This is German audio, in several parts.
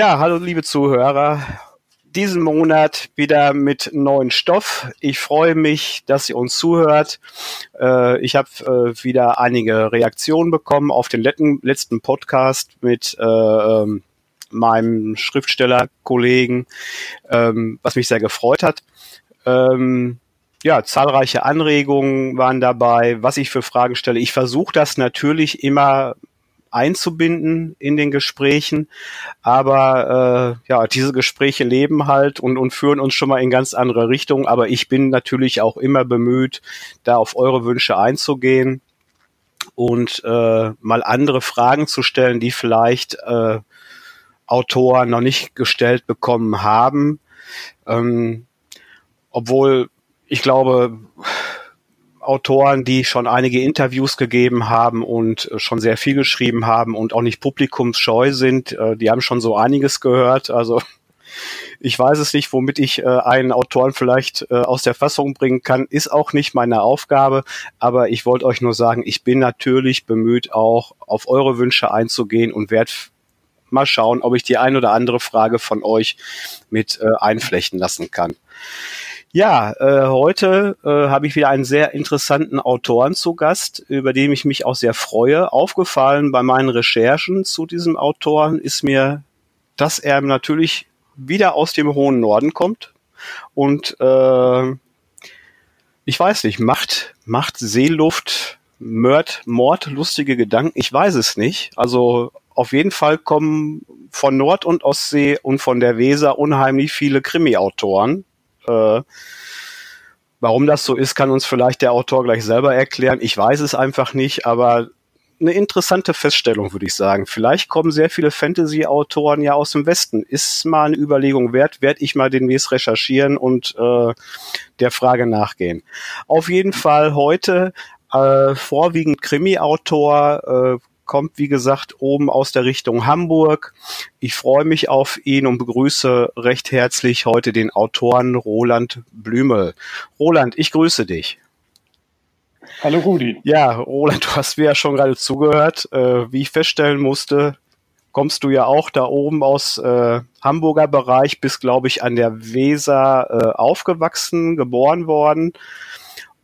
Ja, hallo liebe Zuhörer. Diesen Monat wieder mit neuen Stoff. Ich freue mich, dass ihr uns zuhört. Äh, ich habe äh, wieder einige Reaktionen bekommen auf den letzten, letzten Podcast mit äh, ähm, meinem Schriftstellerkollegen, ähm, was mich sehr gefreut hat. Ähm, ja, zahlreiche Anregungen waren dabei, was ich für Fragen stelle. Ich versuche das natürlich immer einzubinden in den Gesprächen, aber äh, ja, diese Gespräche leben halt und, und führen uns schon mal in ganz andere Richtungen. Aber ich bin natürlich auch immer bemüht, da auf eure Wünsche einzugehen und äh, mal andere Fragen zu stellen, die vielleicht äh, Autoren noch nicht gestellt bekommen haben. Ähm, obwohl ich glaube, Autoren, die schon einige Interviews gegeben haben und schon sehr viel geschrieben haben und auch nicht publikumsscheu sind, äh, die haben schon so einiges gehört. Also ich weiß es nicht, womit ich äh, einen Autoren vielleicht äh, aus der Fassung bringen kann, ist auch nicht meine Aufgabe. Aber ich wollte euch nur sagen, ich bin natürlich bemüht, auch auf eure Wünsche einzugehen und werde mal schauen, ob ich die ein oder andere Frage von euch mit äh, einflechten lassen kann. Ja, äh, heute äh, habe ich wieder einen sehr interessanten Autoren zu Gast, über den ich mich auch sehr freue. Aufgefallen bei meinen Recherchen zu diesem Autoren ist mir, dass er natürlich wieder aus dem hohen Norden kommt und äh, ich weiß nicht, macht, macht Seeluft, Mord, Mord, lustige Gedanken, ich weiß es nicht. Also auf jeden Fall kommen von Nord- und Ostsee und von der Weser unheimlich viele Krimi-Autoren äh, warum das so ist, kann uns vielleicht der Autor gleich selber erklären. Ich weiß es einfach nicht, aber eine interessante Feststellung, würde ich sagen. Vielleicht kommen sehr viele Fantasy-Autoren ja aus dem Westen. Ist mal eine Überlegung wert, werde ich mal demnächst recherchieren und äh, der Frage nachgehen. Auf jeden Fall heute äh, vorwiegend Krimi-Autor, äh, kommt, wie gesagt, oben aus der Richtung Hamburg. Ich freue mich auf ihn und begrüße recht herzlich heute den Autoren Roland Blümel. Roland, ich grüße dich. Hallo Rudi. Ja, Roland, du hast mir ja schon gerade zugehört. Äh, wie ich feststellen musste, kommst du ja auch da oben aus äh, Hamburger Bereich, bist, glaube ich, an der Weser äh, aufgewachsen, geboren worden.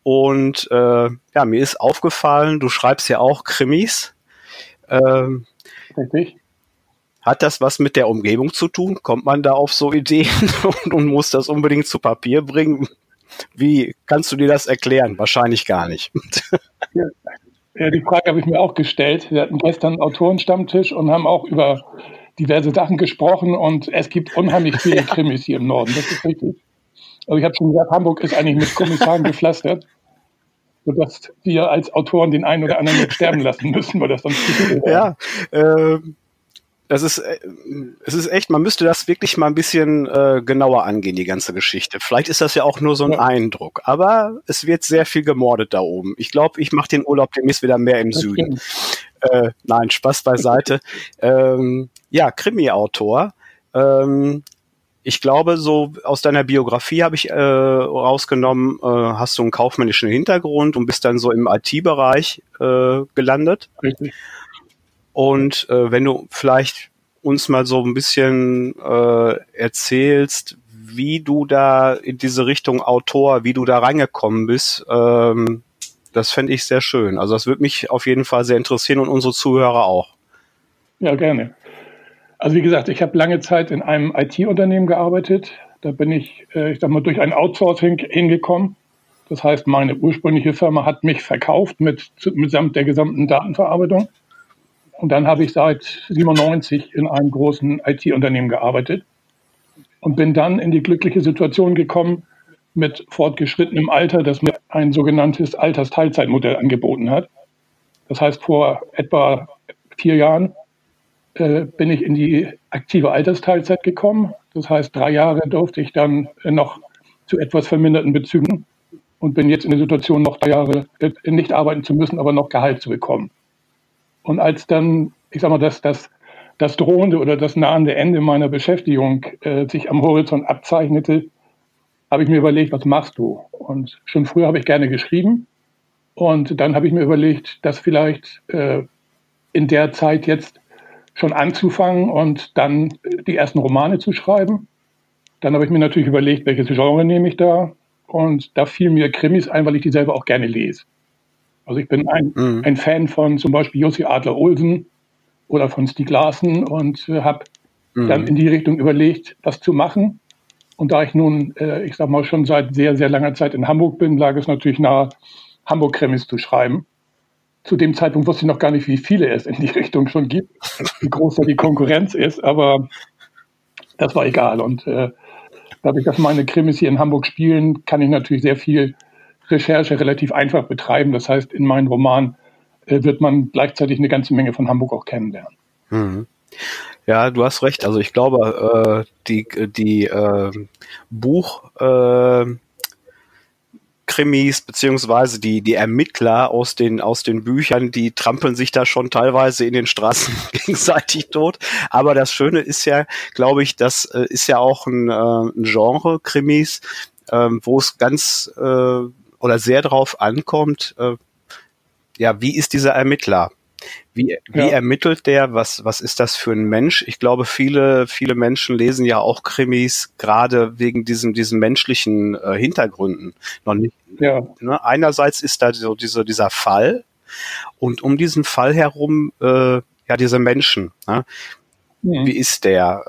Und äh, ja, mir ist aufgefallen, du schreibst ja auch Krimis. Ähm, Richtig. Hat das was mit der Umgebung zu tun? Kommt man da auf so Ideen und, und muss das unbedingt zu Papier bringen? Wie kannst du dir das erklären? Wahrscheinlich gar nicht. Ja, die Frage habe ich mir auch gestellt. Wir hatten gestern einen Autorenstammtisch und haben auch über diverse Sachen gesprochen und es gibt unheimlich viele Krimis hier im Norden. Das ist richtig. Also ich habe schon gesagt, Hamburg ist eigentlich mit Kommissaren gepflastert sodass wir als Autoren den einen oder anderen sterben lassen müssen, weil das sonst zu Ja, äh, das ist, äh, es ist echt, man müsste das wirklich mal ein bisschen äh, genauer angehen, die ganze Geschichte. Vielleicht ist das ja auch nur so ein ja. Eindruck, aber es wird sehr viel gemordet da oben. Ich glaube, ich mache den Urlaub demnächst wieder mehr im das Süden. Äh, nein, Spaß beiseite. ähm, ja, Krimi-Autor. Ähm, ich glaube, so aus deiner Biografie habe ich äh, rausgenommen, äh, hast du einen kaufmännischen Hintergrund und bist dann so im IT-Bereich äh, gelandet. Richtig. Und äh, wenn du vielleicht uns mal so ein bisschen äh, erzählst, wie du da in diese Richtung Autor, wie du da reingekommen bist, ähm, das fände ich sehr schön. Also das würde mich auf jeden Fall sehr interessieren und unsere Zuhörer auch. Ja, gerne. Also wie gesagt, ich habe lange Zeit in einem IT-Unternehmen gearbeitet. Da bin ich, äh, ich sag mal, durch ein Outsourcing hingekommen. Das heißt, meine ursprüngliche Firma hat mich verkauft mit, mitsamt der gesamten Datenverarbeitung. Und dann habe ich seit 97 in einem großen IT-Unternehmen gearbeitet und bin dann in die glückliche Situation gekommen, mit fortgeschrittenem Alter, dass mir ein sogenanntes Altersteilzeitmodell angeboten hat. Das heißt, vor etwa vier Jahren bin ich in die aktive Altersteilzeit gekommen. Das heißt, drei Jahre durfte ich dann noch zu etwas verminderten Bezügen und bin jetzt in der Situation, noch drei Jahre äh, nicht arbeiten zu müssen, aber noch Gehalt zu bekommen. Und als dann, ich sag mal, dass das, das drohende oder das nahende Ende meiner Beschäftigung äh, sich am Horizont abzeichnete, habe ich mir überlegt, was machst du? Und schon früher habe ich gerne geschrieben. Und dann habe ich mir überlegt, dass vielleicht äh, in der Zeit jetzt schon anzufangen und dann die ersten Romane zu schreiben. Dann habe ich mir natürlich überlegt, welches Genre nehme ich da. Und da fiel mir Krimis ein, weil ich die selber auch gerne lese. Also ich bin ein, mhm. ein Fan von zum Beispiel Jussi Adler-Olsen oder von Stieg Larsen und äh, habe mhm. dann in die Richtung überlegt, was zu machen. Und da ich nun, äh, ich sag mal, schon seit sehr, sehr langer Zeit in Hamburg bin, lag es natürlich nahe, Hamburg-Krimis zu schreiben. Zu dem Zeitpunkt wusste ich noch gar nicht, wie viele es in die Richtung schon gibt, wie groß da die Konkurrenz ist, aber das war egal. Und äh, dadurch, dass meine Krimis hier in Hamburg spielen, kann ich natürlich sehr viel Recherche relativ einfach betreiben. Das heißt, in meinen Roman äh, wird man gleichzeitig eine ganze Menge von Hamburg auch kennenlernen. Mhm. Ja, du hast recht. Also ich glaube, äh, die, die äh, Buch äh, Krimis beziehungsweise die die Ermittler aus den aus den Büchern, die trampeln sich da schon teilweise in den Straßen gegenseitig tot. Aber das Schöne ist ja, glaube ich, das äh, ist ja auch ein, äh, ein Genre Krimis, äh, wo es ganz äh, oder sehr drauf ankommt. Äh, ja, wie ist dieser Ermittler? Wie, wie ja. ermittelt der? Was, was ist das für ein Mensch? Ich glaube, viele, viele Menschen lesen ja auch Krimis, gerade wegen diesem, diesen menschlichen äh, Hintergründen. Noch nicht. Ja. Ne? Einerseits ist da so diese, dieser Fall und um diesen Fall herum, äh, ja, diese Menschen. Ne? Mhm. Wie ist der?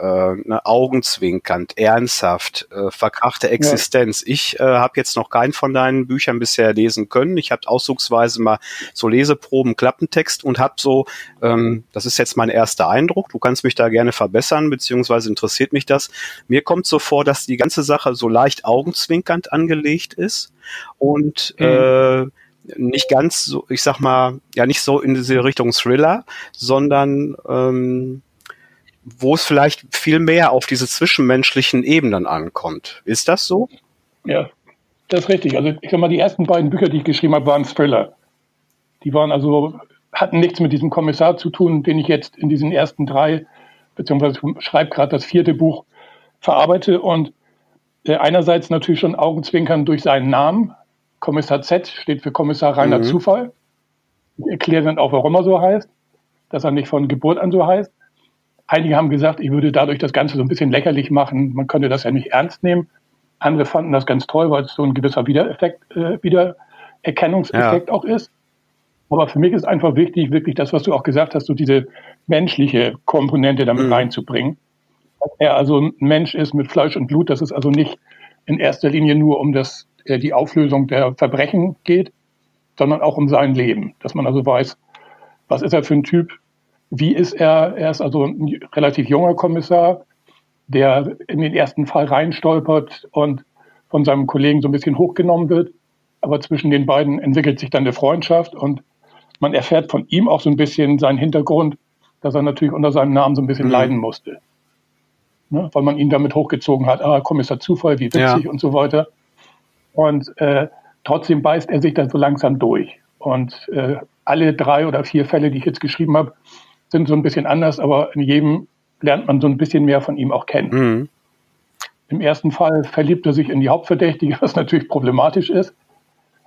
Äh, ne, augenzwinkernd, ernsthaft, äh, verkrachte Existenz. Ja. Ich äh, habe jetzt noch keinen von deinen Büchern bisher lesen können. Ich habe auszugsweise mal so Leseproben, Klappentext und habe so, ähm, das ist jetzt mein erster Eindruck, du kannst mich da gerne verbessern, beziehungsweise interessiert mich das. Mir kommt so vor, dass die ganze Sache so leicht augenzwinkernd angelegt ist und mhm. äh, nicht ganz so, ich sag mal, ja nicht so in diese Richtung Thriller, sondern ähm, wo es vielleicht viel mehr auf diese zwischenmenschlichen Ebenen ankommt. Ist das so? Ja, das ist richtig. Also ich sag mal, die ersten beiden Bücher, die ich geschrieben habe, waren Thriller. Die waren also, hatten nichts mit diesem Kommissar zu tun, den ich jetzt in diesen ersten drei, beziehungsweise schreibe gerade das vierte Buch, verarbeite. Und äh, einerseits natürlich schon Augenzwinkern durch seinen Namen. Kommissar Z steht für Kommissar Rainer mhm. Zufall. Ich erkläre dann auch, warum er so heißt, dass er nicht von Geburt an so heißt. Einige haben gesagt, ich würde dadurch das Ganze so ein bisschen lächerlich machen. Man könnte das ja nicht ernst nehmen. Andere fanden das ganz toll, weil es so ein gewisser Wiedereffekt, äh, Wiedererkennungseffekt ja. auch ist. Aber für mich ist einfach wichtig, wirklich das, was du auch gesagt hast, so diese menschliche Komponente damit mhm. reinzubringen. Dass er also ein Mensch ist mit Fleisch und Blut, dass es also nicht in erster Linie nur um das, äh, die Auflösung der Verbrechen geht, sondern auch um sein Leben. Dass man also weiß, was ist er für ein Typ, wie ist er? Er ist also ein relativ junger Kommissar, der in den ersten Fall reinstolpert und von seinem Kollegen so ein bisschen hochgenommen wird. Aber zwischen den beiden entwickelt sich dann eine Freundschaft und man erfährt von ihm auch so ein bisschen seinen Hintergrund, dass er natürlich unter seinem Namen so ein bisschen mhm. leiden musste. Ne? Weil man ihn damit hochgezogen hat, ah, Kommissar Zufall, wie witzig ja. und so weiter. Und äh, trotzdem beißt er sich dann so langsam durch. Und äh, alle drei oder vier Fälle, die ich jetzt geschrieben habe, sind so ein bisschen anders, aber in jedem lernt man so ein bisschen mehr von ihm auch kennen. Mhm. Im ersten Fall verliebt er sich in die Hauptverdächtige, was natürlich problematisch ist.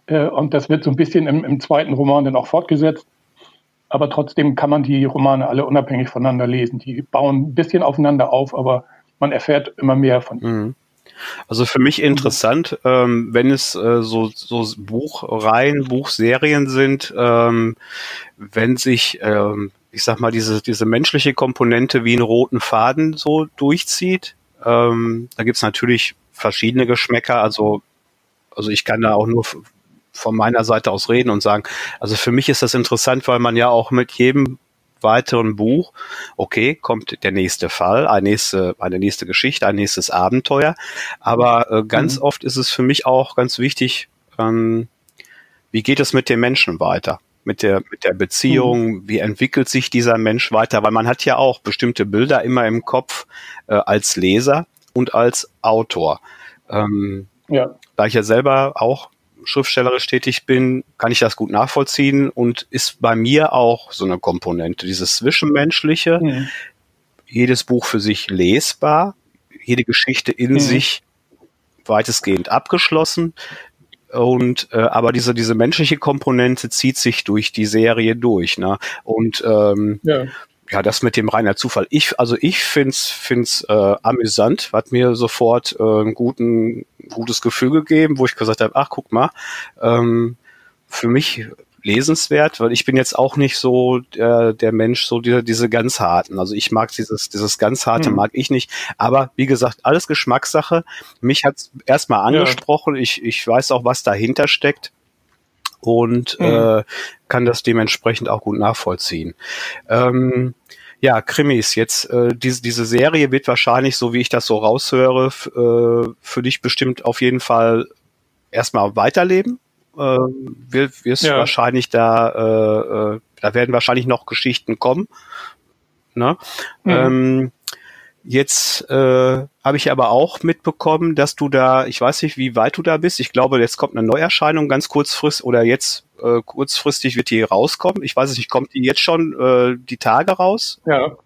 Äh, und das wird so ein bisschen im, im, zweiten Roman dann auch fortgesetzt. Aber trotzdem kann man die Romane alle unabhängig voneinander lesen. Die bauen ein bisschen aufeinander auf, aber man erfährt immer mehr von ihm. Mhm. Also für mich interessant, ähm, wenn es äh, so, so Buchreihen, Buchserien sind, ähm, wenn sich ähm, ich sag mal, diese, diese menschliche Komponente wie einen roten Faden so durchzieht. Ähm, da gibt's natürlich verschiedene Geschmäcker. Also, also ich kann da auch nur von meiner Seite aus reden und sagen, also für mich ist das interessant, weil man ja auch mit jedem weiteren Buch, okay, kommt der nächste Fall, eine nächste, eine nächste Geschichte, ein nächstes Abenteuer. Aber äh, ganz mhm. oft ist es für mich auch ganz wichtig, ähm, wie geht es mit den Menschen weiter? Mit der, mit der Beziehung, mhm. wie entwickelt sich dieser Mensch weiter, weil man hat ja auch bestimmte Bilder immer im Kopf äh, als Leser und als Autor. Ähm, ja. Da ich ja selber auch schriftstellerisch tätig bin, kann ich das gut nachvollziehen und ist bei mir auch so eine Komponente, dieses Zwischenmenschliche, mhm. jedes Buch für sich lesbar, jede Geschichte in mhm. sich weitestgehend abgeschlossen. Und äh, aber diese diese menschliche Komponente zieht sich durch die Serie durch, ne? Und ähm, ja. ja, das mit dem reiner Zufall. Ich, also ich find's, find's äh, amüsant, hat mir sofort äh, ein guten, gutes Gefühl gegeben, wo ich gesagt habe, ach guck mal, ähm, für mich lesenswert, weil ich bin jetzt auch nicht so äh, der Mensch, so die, diese ganz harten. Also ich mag dieses, dieses ganz harte, hm. mag ich nicht. Aber wie gesagt, alles Geschmackssache. Mich hat's erstmal angesprochen. Ja. Ich, ich weiß auch, was dahinter steckt und hm. äh, kann das dementsprechend auch gut nachvollziehen. Ähm, ja, Krimis. Jetzt äh, diese, diese Serie wird wahrscheinlich, so wie ich das so raushöre, äh, für dich bestimmt auf jeden Fall erstmal weiterleben äh, wird wirst ja. wahrscheinlich da, äh, äh, da werden wahrscheinlich noch Geschichten kommen. Ne? Mhm. Ähm, Jetzt äh, habe ich aber auch mitbekommen, dass du da, ich weiß nicht, wie weit du da bist. Ich glaube, jetzt kommt eine Neuerscheinung ganz kurzfristig oder jetzt äh, kurzfristig wird die rauskommen. Ich weiß es nicht, kommt die jetzt schon äh, die Tage raus? Ja.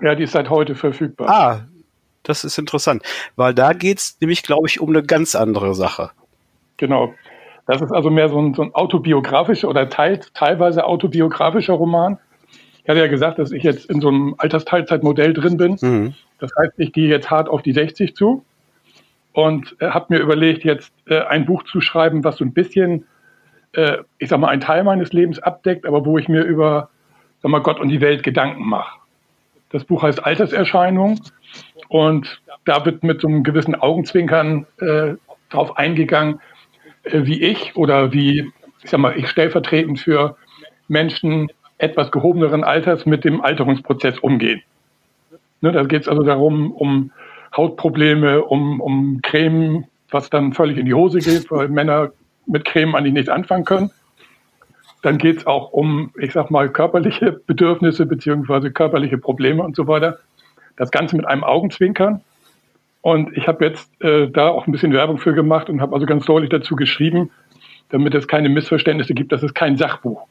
Ja, die ist seit heute verfügbar. Ah, das ist interessant, weil da geht's nämlich, glaube ich, um eine ganz andere Sache. Genau. Das ist also mehr so ein, so ein autobiografischer oder teil, teilweise autobiografischer Roman. Ich hatte ja gesagt, dass ich jetzt in so einem Altersteilzeitmodell drin bin. Mhm. Das heißt, ich gehe jetzt hart auf die 60 zu und äh, habe mir überlegt, jetzt äh, ein Buch zu schreiben, was so ein bisschen, äh, ich sag mal, einen Teil meines Lebens abdeckt, aber wo ich mir über, sag mal, Gott und die Welt Gedanken mache. Das Buch heißt Alterserscheinung und da wird mit so einem gewissen Augenzwinkern äh, darauf eingegangen, wie ich oder wie, ich sag mal, ich stellvertretend für Menschen etwas gehobeneren Alters mit dem Alterungsprozess umgehen. Ne, da geht es also darum, um Hautprobleme, um, um Creme, was dann völlig in die Hose geht, weil Männer mit Creme eigentlich nichts anfangen können. Dann geht es auch um, ich sag mal, körperliche Bedürfnisse beziehungsweise körperliche Probleme und so weiter. Das Ganze mit einem Augenzwinkern. Und ich habe jetzt äh, da auch ein bisschen Werbung für gemacht und habe also ganz deutlich dazu geschrieben, damit es keine Missverständnisse gibt, dass es kein Sachbuch,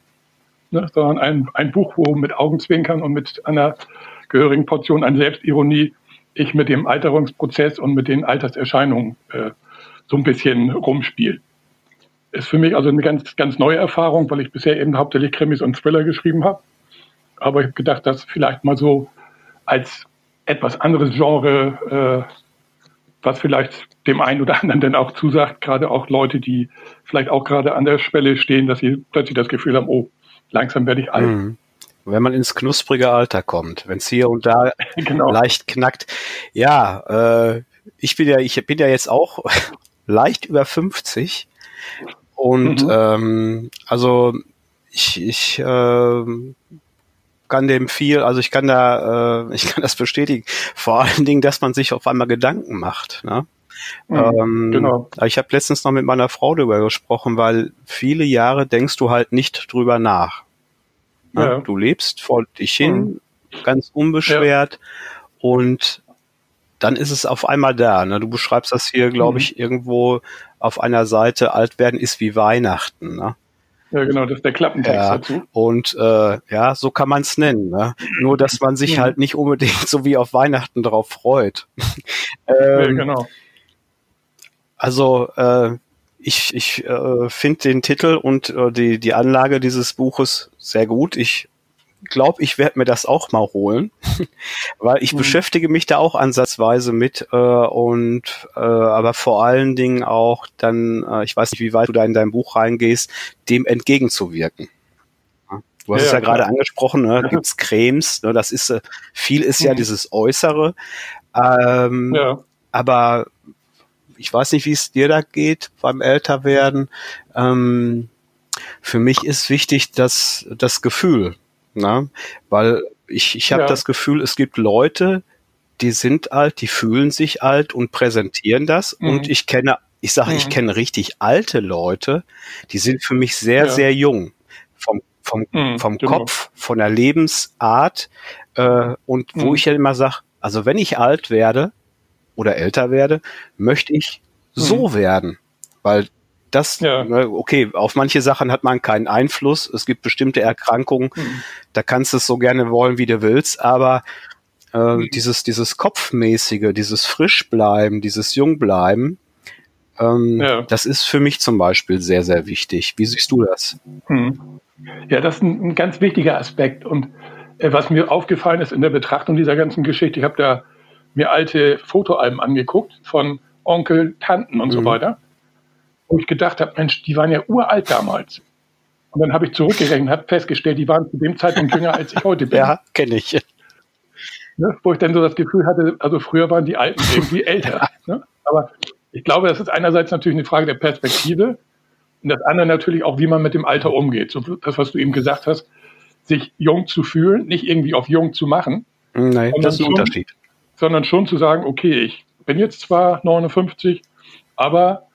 ne, sondern ein, ein Buch, wo mit Augenzwinkern und mit einer gehörigen Portion an Selbstironie ich mit dem Alterungsprozess und mit den Alterserscheinungen äh, so ein bisschen rumspiele. Ist für mich also eine ganz, ganz neue Erfahrung, weil ich bisher eben hauptsächlich Krimis und Thriller geschrieben habe. Aber ich habe gedacht, das vielleicht mal so als etwas anderes Genre äh, was vielleicht dem einen oder anderen dann auch zusagt, gerade auch Leute, die vielleicht auch gerade an der Schwelle stehen, dass sie plötzlich das Gefühl haben, oh, langsam werde ich alt. Mhm. Wenn man ins knusprige Alter kommt, wenn es hier und da genau. leicht knackt. Ja, äh, ich bin ja, ich bin ja jetzt auch leicht über 50 und mhm. ähm, also ich, ich äh, kann dem viel, also ich kann da, äh, ich kann das bestätigen. Vor allen Dingen, dass man sich auf einmal Gedanken macht. Ne? Mhm, ähm, genau. Ich habe letztens noch mit meiner Frau darüber gesprochen, weil viele Jahre denkst du halt nicht drüber nach. Ne? Ja. Du lebst vor dich hin, mhm. ganz unbeschwert ja. und dann ist es auf einmal da. Ne? Du beschreibst das hier, glaube mhm. ich, irgendwo auf einer Seite, alt werden ist wie Weihnachten. Ne? Ja, genau, das ist der Klappentext ja, dazu. Und äh, ja, so kann man es nennen. Ne? Nur, dass man sich halt nicht unbedingt so wie auf Weihnachten drauf freut. ähm, ja, genau. Also äh, ich, ich äh, finde den Titel und äh, die, die Anlage dieses Buches sehr gut. Ich glaube, ich werde mir das auch mal holen, weil ich mhm. beschäftige mich da auch ansatzweise mit äh, und äh, aber vor allen Dingen auch dann, äh, ich weiß nicht, wie weit du da in dein Buch reingehst, dem entgegenzuwirken. Du hast ja, es ja, ja gerade angesprochen, ne? gibt's Cremes, ne? das ist äh, viel ist mhm. ja dieses Äußere, ähm, ja. aber ich weiß nicht, wie es dir da geht beim Älterwerden. Ähm, für mich ist wichtig, dass das Gefühl, na? Weil ich, ich habe ja. das Gefühl, es gibt Leute, die sind alt, die fühlen sich alt und präsentieren das. Mhm. Und ich kenne, ich sage, mhm. ich kenne richtig alte Leute, die sind für mich sehr, ja. sehr jung. Vom, vom, mhm, vom genau. Kopf, von der Lebensart. Äh, und wo mhm. ich ja immer sage, also wenn ich alt werde oder älter werde, möchte ich so mhm. werden. Weil das, ja. Ne, okay, auf manche Sachen hat man keinen Einfluss. Es gibt bestimmte Erkrankungen, mhm. da kannst du es so gerne wollen, wie du willst, aber äh, mhm. dieses, dieses Kopfmäßige, dieses Frischbleiben, dieses Jungbleiben, ähm, ja. das ist für mich zum Beispiel sehr, sehr wichtig. Wie siehst du das? Mhm. Ja, das ist ein, ein, ganz wichtiger Aspekt und äh, was mir aufgefallen ist in der Betrachtung dieser ganzen Geschichte, ich habe da mir alte Fotoalben angeguckt von Onkel, Tanten und mhm. so weiter, wo ich gedacht habe, Mensch, die waren ja uralt damals. Und dann habe ich zurückgerechnet und habe festgestellt, die waren zu dem Zeitpunkt jünger, als ich heute bin. Ja, kenne ich. Ne? Wo ich dann so das Gefühl hatte, also früher waren die Alten irgendwie älter. Ne? Aber ich glaube, das ist einerseits natürlich eine Frage der Perspektive und das andere natürlich auch, wie man mit dem Alter umgeht. So das, was du eben gesagt hast, sich jung zu fühlen, nicht irgendwie auf jung zu machen. Nein, das ist ein schon, Unterschied. Sondern schon zu sagen, okay, ich bin jetzt zwar 59, aber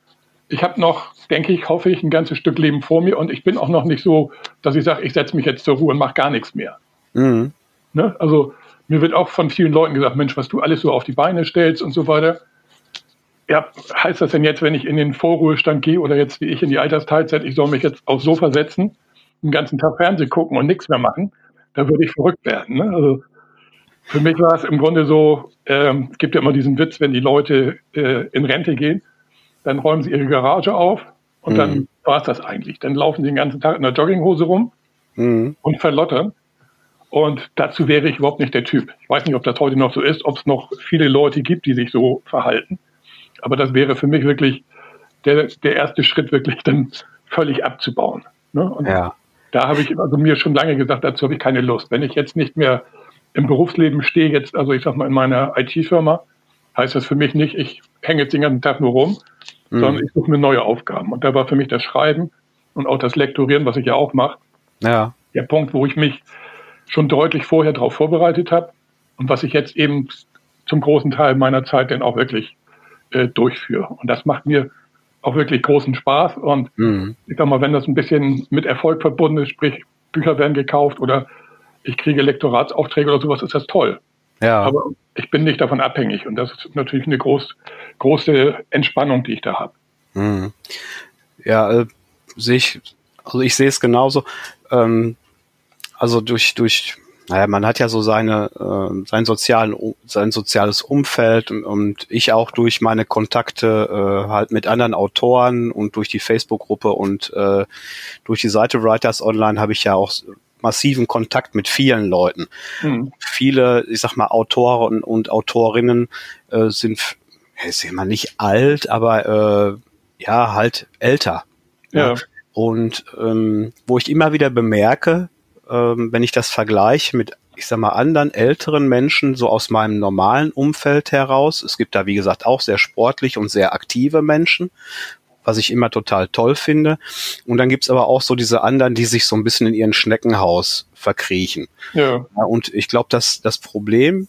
ich habe noch, denke ich, hoffe ich, ein ganzes Stück Leben vor mir und ich bin auch noch nicht so, dass ich sage, ich setze mich jetzt zur Ruhe und mache gar nichts mehr. Mhm. Ne? Also mir wird auch von vielen Leuten gesagt, Mensch, was du alles so auf die Beine stellst und so weiter. Ja, heißt das denn jetzt, wenn ich in den Vorruhestand gehe oder jetzt wie ich in die Altersteilzeit, ich soll mich jetzt aufs Sofa setzen, den ganzen Tag Fernsehen gucken und nichts mehr machen? Da würde ich verrückt werden. Ne? Also für mich war es im Grunde so, ähm, es gibt ja immer diesen Witz, wenn die Leute äh, in Rente gehen, dann räumen sie ihre Garage auf und mhm. dann war es das eigentlich. Dann laufen sie den ganzen Tag in der Jogginghose rum mhm. und verlottern. Und dazu wäre ich überhaupt nicht der Typ. Ich weiß nicht, ob das heute noch so ist, ob es noch viele Leute gibt, die sich so verhalten. Aber das wäre für mich wirklich der, der erste Schritt, wirklich dann völlig abzubauen. Ne? Und ja. da habe ich also mir schon lange gesagt, dazu habe ich keine Lust. Wenn ich jetzt nicht mehr im Berufsleben stehe, jetzt, also ich sag mal in meiner IT-Firma, heißt das für mich nicht, ich hänge jetzt den ganzen Tag nur rum, mhm. sondern ich suche mir neue Aufgaben. Und da war für mich das Schreiben und auch das Lektorieren, was ich ja auch mache, ja. der Punkt, wo ich mich schon deutlich vorher darauf vorbereitet habe und was ich jetzt eben zum großen Teil meiner Zeit dann auch wirklich äh, durchführe. Und das macht mir auch wirklich großen Spaß. Und mhm. ich sag mal, wenn das ein bisschen mit Erfolg verbunden ist, sprich Bücher werden gekauft oder ich kriege Lektoratsaufträge oder sowas, ist das toll. Ja. Aber ich bin nicht davon abhängig und das ist natürlich eine groß, große Entspannung, die ich da habe. Mhm. Ja, äh, sehe ich, also ich sehe es genauso. Ähm, also durch, durch, naja, man hat ja so seine, äh, sein sozialen, sein soziales Umfeld und, und ich auch durch meine Kontakte äh, halt mit anderen Autoren und durch die Facebook-Gruppe und äh, durch die Seite Writers Online habe ich ja auch massiven Kontakt mit vielen Leuten. Mhm. Viele, ich sag mal, Autoren und Autorinnen äh, sind, ist ja mal nicht alt, aber äh, ja, halt älter. Ja. ja. Und ähm, wo ich immer wieder bemerke, ähm, wenn ich das vergleiche mit, ich sag mal, anderen älteren Menschen, so aus meinem normalen Umfeld heraus. Es gibt da, wie gesagt, auch sehr sportlich und sehr aktive Menschen, was ich immer total toll finde. Und dann gibt's aber auch so diese anderen, die sich so ein bisschen in ihren Schneckenhaus verkriechen. Ja. ja und ich glaube, dass das Problem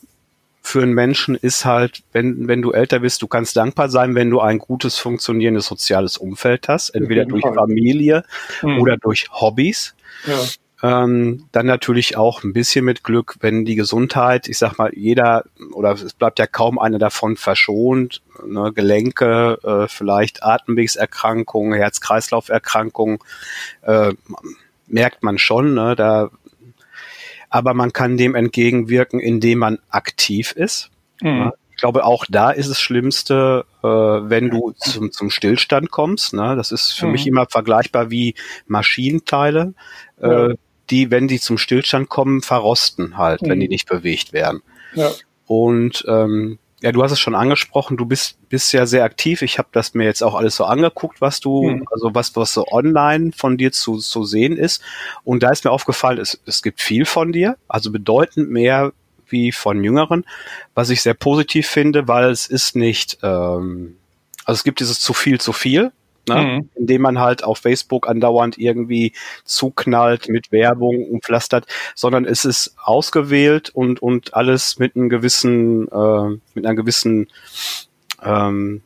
für einen Menschen ist halt, wenn, wenn du älter bist, du kannst dankbar sein, wenn du ein gutes, funktionierendes soziales Umfeld hast, entweder durch Familie mhm. oder durch Hobbys. Ja. Ähm, dann natürlich auch ein bisschen mit Glück, wenn die Gesundheit, ich sag mal, jeder oder es bleibt ja kaum einer davon verschont, ne, Gelenke, äh, vielleicht Atemwegserkrankungen, Herz-Kreislauf-Erkrankungen, äh, merkt man schon, ne, da, aber man kann dem entgegenwirken, indem man aktiv ist. Mhm. Ne? Ich glaube, auch da ist es Schlimmste, äh, wenn du zum, zum Stillstand kommst. Ne? Das ist für mhm. mich immer vergleichbar wie Maschinenteile. Äh, die, wenn die zum Stillstand kommen, verrosten halt, mhm. wenn die mhm. nicht bewegt werden. Ja. Und ähm, ja, du hast es schon angesprochen, du bist, bist ja sehr aktiv. Ich habe das mir jetzt auch alles so angeguckt, was du, mhm. also was, was so online von dir zu, zu sehen ist. Und da ist mir aufgefallen, es, es gibt viel von dir, also bedeutend mehr wie von Jüngeren, was ich sehr positiv finde, weil es ist nicht, ähm, also es gibt dieses zu viel, zu viel ne? Mhm. indem man halt auf Facebook andauernd irgendwie zuknallt mit Werbung umpflastert, sondern es ist ausgewählt und, und alles mit einem gewissen, äh, mit einer gewissen ähm,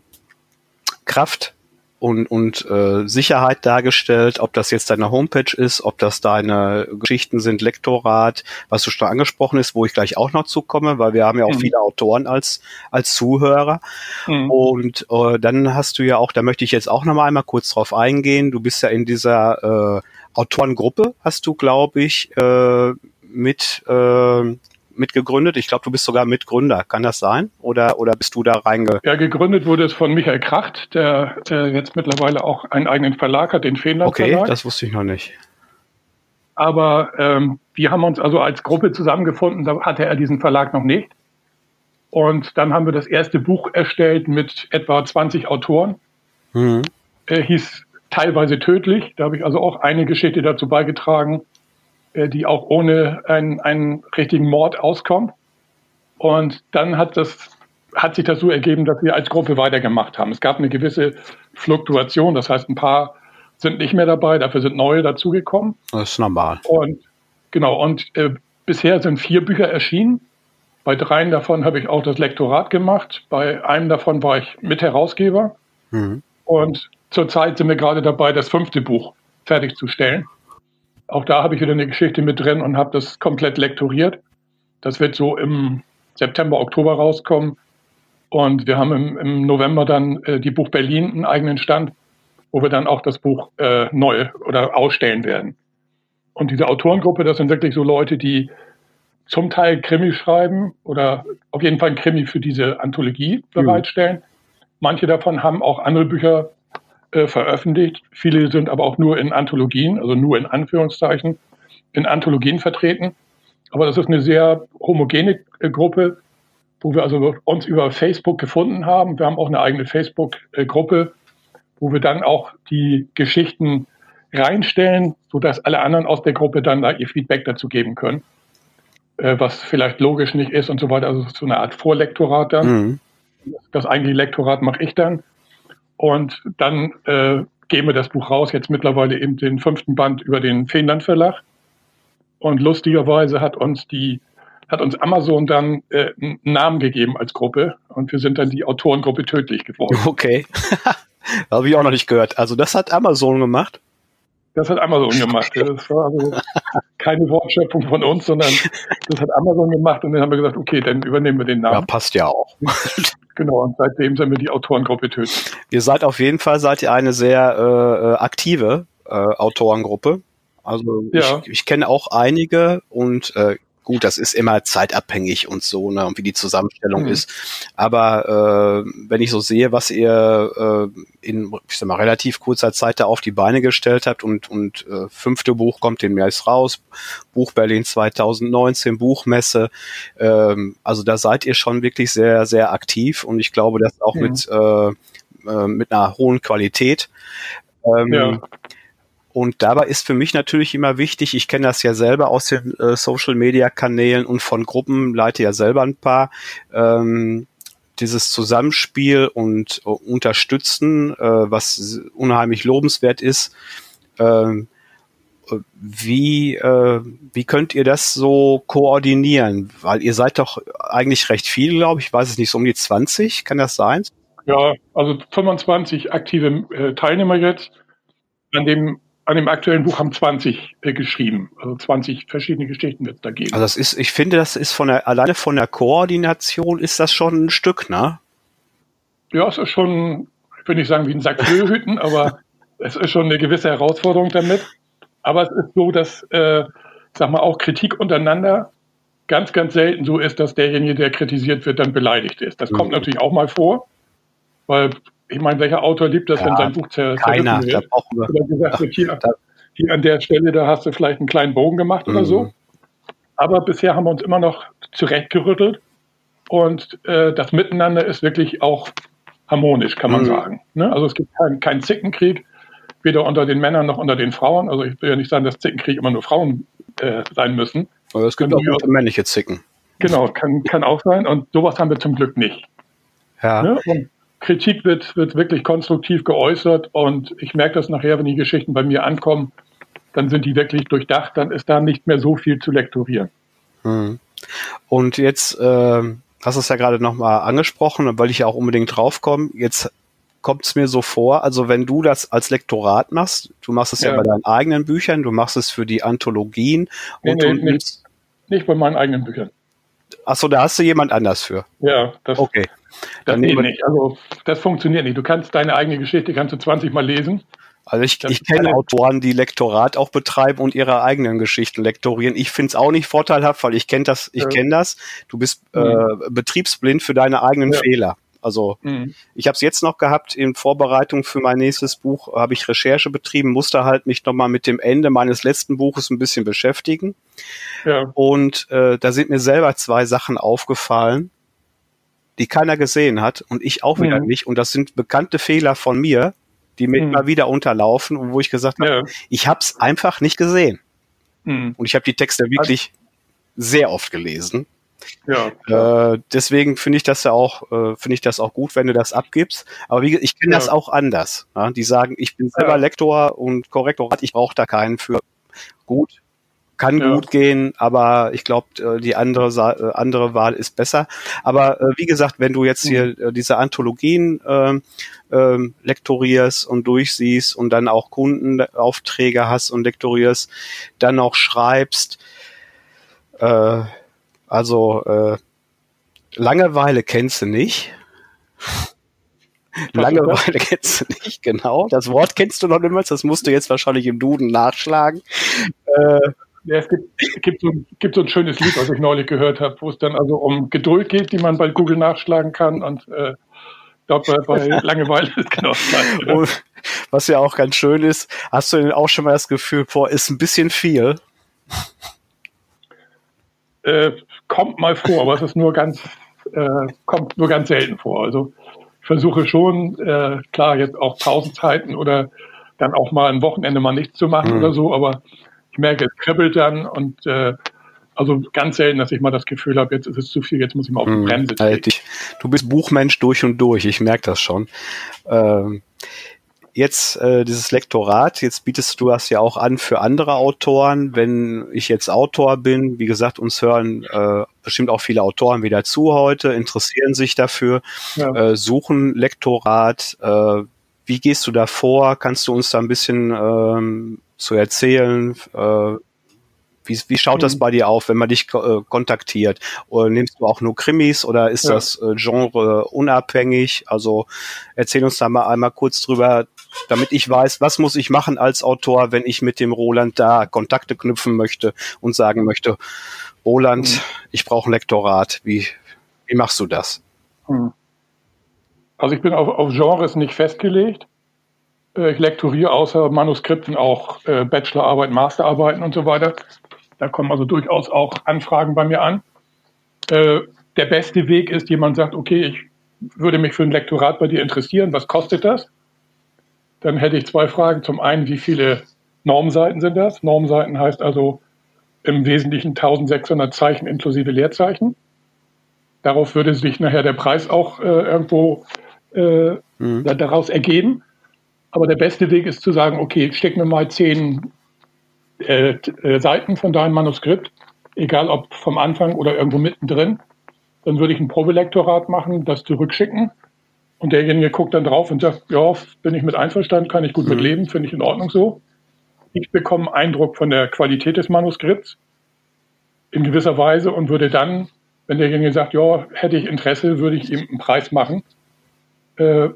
Kraft und, und äh, Sicherheit dargestellt, ob das jetzt deine Homepage ist, ob das deine Geschichten sind, Lektorat, was du schon angesprochen ist, wo ich gleich auch noch zukomme, weil wir haben ja auch mhm. viele Autoren als, als Zuhörer. Mhm. Und äh, dann hast du ja auch, da möchte ich jetzt auch noch mal einmal kurz drauf eingehen, du bist ja in dieser äh, Autorengruppe, hast du, glaube ich, äh, mit äh, mitgegründet. Ich glaube, du bist sogar Mitgründer. Kann das sein? Oder, oder bist du da reinge... Ja, gegründet wurde es von Michael Kracht, der, der jetzt mittlerweile auch einen eigenen Verlag hat, den Feenland Okay, Verlag. das wusste ich noch nicht. Aber ähm, wir haben uns also als Gruppe zusammengefunden, da hatte er diesen Verlag noch nicht. Und dann haben wir das erste Buch erstellt mit etwa 20 Autoren. Mhm. Er hieß teilweise tödlich. Da habe ich also auch eine Geschichte dazu beigetragen, äh, die auch ohne einen, einen richtigen Mord auskommt. Und dann hat das hat sich das so ergeben, dass wir als Gruppe weitergemacht haben. Es gab eine gewisse Fluktuation, das heißt, ein paar sind nicht mehr dabei, dafür sind neue dazugekommen. Das ist normal. Und genau, und äh, bisher sind vier Bücher erschienen. Bei dreien davon habe ich auch das Lektorat gemacht. Bei einem davon war ich Mitherausgeber. Mhm. Und zurzeit sind wir gerade dabei, das fünfte Buch fertigzustellen. Auch da habe ich wieder eine Geschichte mit drin und habe das komplett lektoriert. Das wird so im September, Oktober rauskommen. Und wir haben im, im November dann äh, die Buch Berlin einen eigenen Stand, wo wir dann auch das Buch äh, neu oder ausstellen werden. Und diese Autorengruppe, das sind wirklich so Leute, die zum Teil Krimi schreiben oder auf jeden Fall ein Krimi für diese Anthologie bereitstellen. Mhm. Manche davon haben auch andere Bücher äh, veröffentlicht. Viele sind aber auch nur in Anthologien, also nur in Anführungszeichen, in Anthologien vertreten. Aber das ist eine sehr homogene äh, Gruppe, wo wir also uns über Facebook gefunden haben. Wir haben auch eine eigene Facebook-Gruppe, wo wir dann auch die Geschichten reinstellen, sodass alle anderen aus der Gruppe dann da ihr Feedback dazu geben können, äh, was vielleicht logisch nicht ist und so weiter. Also so eine Art Vorlektorat dann. Mhm. Das eigentliche Lektorat mache ich dann. Und dann äh, geben wir das Buch raus, jetzt mittlerweile eben den fünften Band über den Feenland Verlag. Und lustigerweise hat uns die hat uns Amazon dann äh, einen Namen gegeben als Gruppe und wir sind dann die Autorengruppe tödlich geworden. Okay. Habe ich auch noch nicht gehört. Also das hat Amazon gemacht? Das hat Amazon gemacht. Das war also keine Wortschöpfung von uns, sondern das hat Amazon gemacht und dann haben wir gesagt, okay, dann übernehmen wir den Namen. Ja, passt ja auch. Genau, und seitdem sind wir die Autorengruppe tödlich. Ihr seid auf jeden Fall, seid ihr eine sehr äh, aktive äh, Autorengruppe. Also ja. ich, ich kenne auch einige und äh, Gut, das ist immer zeitabhängig und so, ne, und wie die Zusammenstellung mhm. ist. Aber äh, wenn ich so sehe, was ihr äh, in ich sag mal, relativ kurzer Zeit da auf die Beine gestellt habt und, und äh, fünfte Buch kommt demnächst raus, Buch Berlin 2019, Buchmesse, ähm, also da seid ihr schon wirklich sehr, sehr aktiv und ich glaube, das auch mhm. mit, äh, äh, mit einer hohen Qualität. Ähm, ja. Und dabei ist für mich natürlich immer wichtig, ich kenne das ja selber aus den äh, Social-Media-Kanälen und von Gruppen, leite ja selber ein paar, ähm, dieses Zusammenspiel und uh, Unterstützen, äh, was unheimlich lobenswert ist. Ähm, wie, äh, wie könnt ihr das so koordinieren? Weil ihr seid doch eigentlich recht viel, glaube ich. Ich weiß es nicht, so um die 20, kann das sein? Ja, also 25 aktive äh, Teilnehmer jetzt. An dem an dem aktuellen Buch haben 20 äh, geschrieben. Also 20 verschiedene Geschichten wird es da geben. Also das ist, ich finde, das ist von der, alleine von der Koordination ist das schon ein Stück, ne? Ja, es ist schon, ich will nicht sagen wie ein Sack Füllhüten, aber es ist schon eine gewisse Herausforderung damit. Aber es ist so, dass, äh, sag mal, auch Kritik untereinander ganz, ganz selten so ist, dass derjenige, der kritisiert wird, dann beleidigt ist. Das mhm. kommt natürlich auch mal vor, weil ich meine, welcher Autor liebt das, ja, wenn sein Buch zer keiner, da brauchen wir. Oder gesagt wird, hier, hier an der Stelle, da hast du vielleicht einen kleinen Bogen gemacht mhm. oder so. Mhm. Aber bisher haben wir uns immer noch zurechtgerüttelt und äh, das Miteinander ist wirklich auch harmonisch, kann man mhm. sagen. Ne? Also es gibt keinen kein Zickenkrieg, weder unter den Männern noch unter den Frauen. Also ich will ja nicht sagen, dass Zickenkrieg immer nur Frauen äh, sein müssen. Aber es gibt auch männliche Zicken. Genau, kann, kann auch sein. Und sowas haben wir zum Glück nicht. Ja. Ne? Und Kritik wird, wird wirklich konstruktiv geäußert und ich merke das nachher, wenn die Geschichten bei mir ankommen, dann sind die wirklich durchdacht, dann ist da nicht mehr so viel zu lektorieren. Hm. Und jetzt äh, hast du es ja gerade nochmal angesprochen, weil ich ja auch unbedingt draufkomme. Jetzt kommt es mir so vor, also wenn du das als Lektorat machst, du machst es ja, ja bei deinen eigenen Büchern, du machst es für die Anthologien nee, und, nee, und nicht, nicht bei meinen eigenen Büchern. Achso, da hast du jemand anders für. Ja, das, okay. Das geht nicht. Also das funktioniert nicht. Du kannst deine eigene Geschichte kannst du 20 Mal lesen. Also ich, ich kenne Autoren, die Lektorat auch betreiben und ihre eigenen Geschichten lektorieren. Ich finde es auch nicht vorteilhaft, weil ich kenne das, ich kenne das. Du bist äh, betriebsblind für deine eigenen ja. Fehler. Also mhm. ich habe es jetzt noch gehabt in Vorbereitung für mein nächstes Buch, habe ich Recherche betrieben, musste halt mich nochmal mit dem Ende meines letzten Buches ein bisschen beschäftigen. Ja. Und äh, da sind mir selber zwei Sachen aufgefallen, die keiner gesehen hat und ich auch wieder mhm. nicht. Und das sind bekannte Fehler von mir, die mir mhm. immer wieder unterlaufen und wo ich gesagt habe, ja. ich habe es einfach nicht gesehen. Mhm. Und ich habe die Texte wirklich also, sehr oft gelesen. Ja, äh, deswegen finde ich das ja auch, äh, finde ich das auch gut, wenn du das abgibst. Aber wie, ich kenne ja. das auch anders. Ja? Die sagen, ich bin selber. Lektor und Korrektorat, ich brauche da keinen für. Gut, kann ja. gut gehen, aber ich glaube, äh, die andere, äh, andere Wahl ist besser. Aber äh, wie gesagt, wenn du jetzt hier mhm. diese Anthologien äh, äh, lektorierst und durchsiehst und dann auch Kundenaufträge hast und lektorierst, dann auch schreibst, äh, also äh, Langeweile kennst du nicht. Langeweile kennst du nicht, genau. Das Wort kennst du noch niemals, das musst du jetzt wahrscheinlich im Duden nachschlagen. Äh, ja, es gibt, gibt, so, gibt so ein schönes Lied, was ich neulich gehört habe, wo es dann also um Geduld geht, die man bei Google nachschlagen kann und äh, dort bei, bei Langeweile ist genau das was ja auch ganz schön ist, hast du denn auch schon mal das Gefühl, boah, ist ein bisschen viel? Äh, kommt mal vor, aber es ist nur ganz, äh, kommt nur ganz selten vor. Also ich versuche schon, äh, klar, jetzt auch Pausenzeiten oder dann auch mal ein Wochenende mal nichts zu machen mhm. oder so, aber ich merke, es kribbelt dann und äh, also ganz selten, dass ich mal das Gefühl habe, jetzt ist es zu viel, jetzt muss ich mal auf die mhm. Bremse treten. Du bist Buchmensch durch und durch, ich merke das schon. Ähm, jetzt äh, dieses Lektorat, jetzt bietest du das ja auch an für andere Autoren. Wenn ich jetzt Autor bin, wie gesagt, uns hören äh, bestimmt auch viele Autoren wieder zu heute, interessieren sich dafür, ja. äh, suchen Lektorat. Äh, wie gehst du da vor? Kannst du uns da ein bisschen ähm, zu erzählen? Äh, wie, wie schaut das mhm. bei dir auf, wenn man dich äh, kontaktiert? Oder nimmst du auch nur Krimis oder ist ja. das äh, Genre unabhängig? Also erzähl uns da mal einmal kurz drüber, damit ich weiß, was muss ich machen als Autor, wenn ich mit dem Roland da Kontakte knüpfen möchte und sagen möchte, Roland, mhm. ich brauche ein Lektorat. Wie, wie machst du das? Mhm. Also ich bin auf, auf Genres nicht festgelegt. Äh, ich lektoriere außer Manuskripten auch äh, Bachelorarbeiten, Masterarbeiten und so weiter. Da kommen also durchaus auch Anfragen bei mir an. Äh, der beste Weg ist, jemand sagt, okay, ich würde mich für ein Lektorat bei dir interessieren, was kostet das? Dann hätte ich zwei Fragen. Zum einen, wie viele Normseiten sind das? Normseiten heißt also im Wesentlichen 1600 Zeichen inklusive Leerzeichen. Darauf würde sich nachher der Preis auch äh, irgendwo äh, mhm. daraus ergeben. Aber der beste Weg ist zu sagen, okay, steck mir mal zehn äh, äh, Seiten von deinem Manuskript, egal ob vom Anfang oder irgendwo mittendrin. Dann würde ich ein Probelektorat machen, das zurückschicken. Und derjenige guckt dann drauf und sagt, ja, bin ich mit einverstanden, kann ich gut mhm. mit leben, finde ich in Ordnung so. Ich bekomme einen Eindruck von der Qualität des Manuskripts in gewisser Weise und würde dann, wenn derjenige sagt, ja, hätte ich Interesse, würde ich ihm einen Preis machen, äh,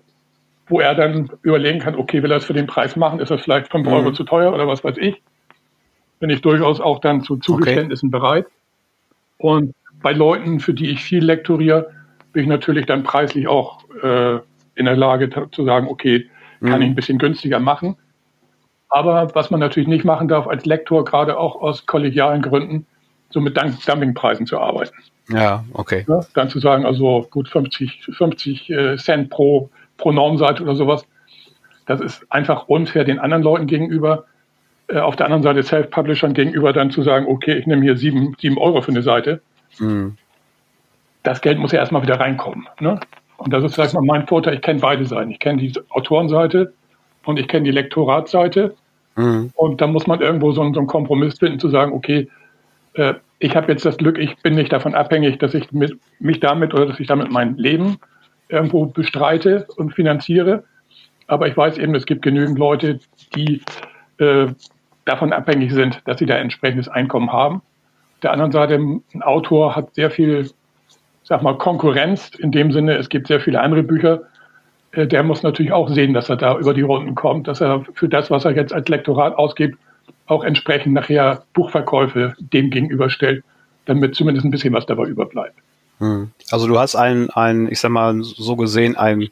wo er dann überlegen kann, okay, will er es für den Preis machen, ist das vielleicht 5 mhm. Euro zu teuer oder was weiß ich bin ich durchaus auch dann zu Zugeständnissen okay. bereit. Und bei Leuten, für die ich viel lektoriere, bin ich natürlich dann preislich auch äh, in der Lage zu sagen, okay, kann mhm. ich ein bisschen günstiger machen. Aber was man natürlich nicht machen darf als Lektor, gerade auch aus kollegialen Gründen, so mit Dumpingpreisen zu arbeiten. Ja, okay. Ja, dann zu sagen, also gut 50, 50 äh, Cent pro, pro Normseite oder sowas, das ist einfach unfair den anderen Leuten gegenüber. Äh, auf der anderen Seite Self-Publishern gegenüber dann zu sagen, okay, ich nehme hier sieben, sieben Euro für eine Seite. Mhm. Das Geld muss ja erstmal wieder reinkommen. Ne? Und das ist mal mein Vorteil, ich kenne beide Seiten. Ich kenne die Autorenseite und ich kenne die Lektoratseite. Mhm. Und da muss man irgendwo so, so einen Kompromiss finden, zu sagen, okay, äh, ich habe jetzt das Glück, ich bin nicht davon abhängig, dass ich mit, mich damit oder dass ich damit mein Leben irgendwo bestreite und finanziere. Aber ich weiß eben, es gibt genügend Leute, die äh, davon abhängig sind, dass sie da entsprechendes Einkommen haben. Auf der anderen Seite, ein Autor hat sehr viel, sag mal, Konkurrenz in dem Sinne, es gibt sehr viele andere Bücher. Äh, der muss natürlich auch sehen, dass er da über die Runden kommt, dass er für das, was er jetzt als Lektorat ausgibt, auch entsprechend nachher Buchverkäufe dem gegenüberstellt, damit zumindest ein bisschen was dabei überbleibt. Hm. Also du hast ein, ein, ich sag mal, so gesehen, ein,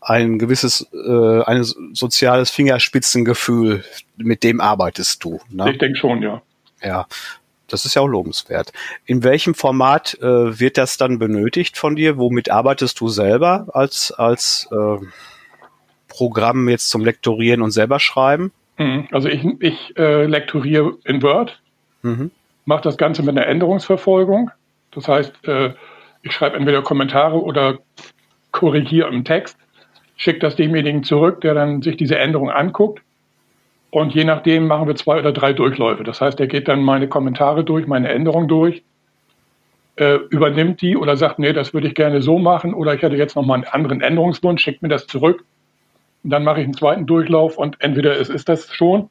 ein gewisses, äh, ein soziales Fingerspitzengefühl, mit dem arbeitest du. Ne? Ich denke schon, ja. Ja, das ist ja auch lobenswert. In welchem Format äh, wird das dann benötigt von dir? Womit arbeitest du selber als, als äh, Programm jetzt zum Lektorieren und selber schreiben? Mhm. Also ich, ich äh, lektoriere in Word, mhm. mache das Ganze mit einer Änderungsverfolgung. Das heißt, äh, ich schreibe entweder Kommentare oder korrigiere im Text, schicke das demjenigen zurück, der dann sich diese Änderung anguckt. Und je nachdem machen wir zwei oder drei Durchläufe. Das heißt, er geht dann meine Kommentare durch, meine Änderungen durch, äh, übernimmt die oder sagt, nee, das würde ich gerne so machen oder ich hätte jetzt noch mal einen anderen Änderungswunsch, schickt mir das zurück. Und dann mache ich einen zweiten Durchlauf und entweder es ist das schon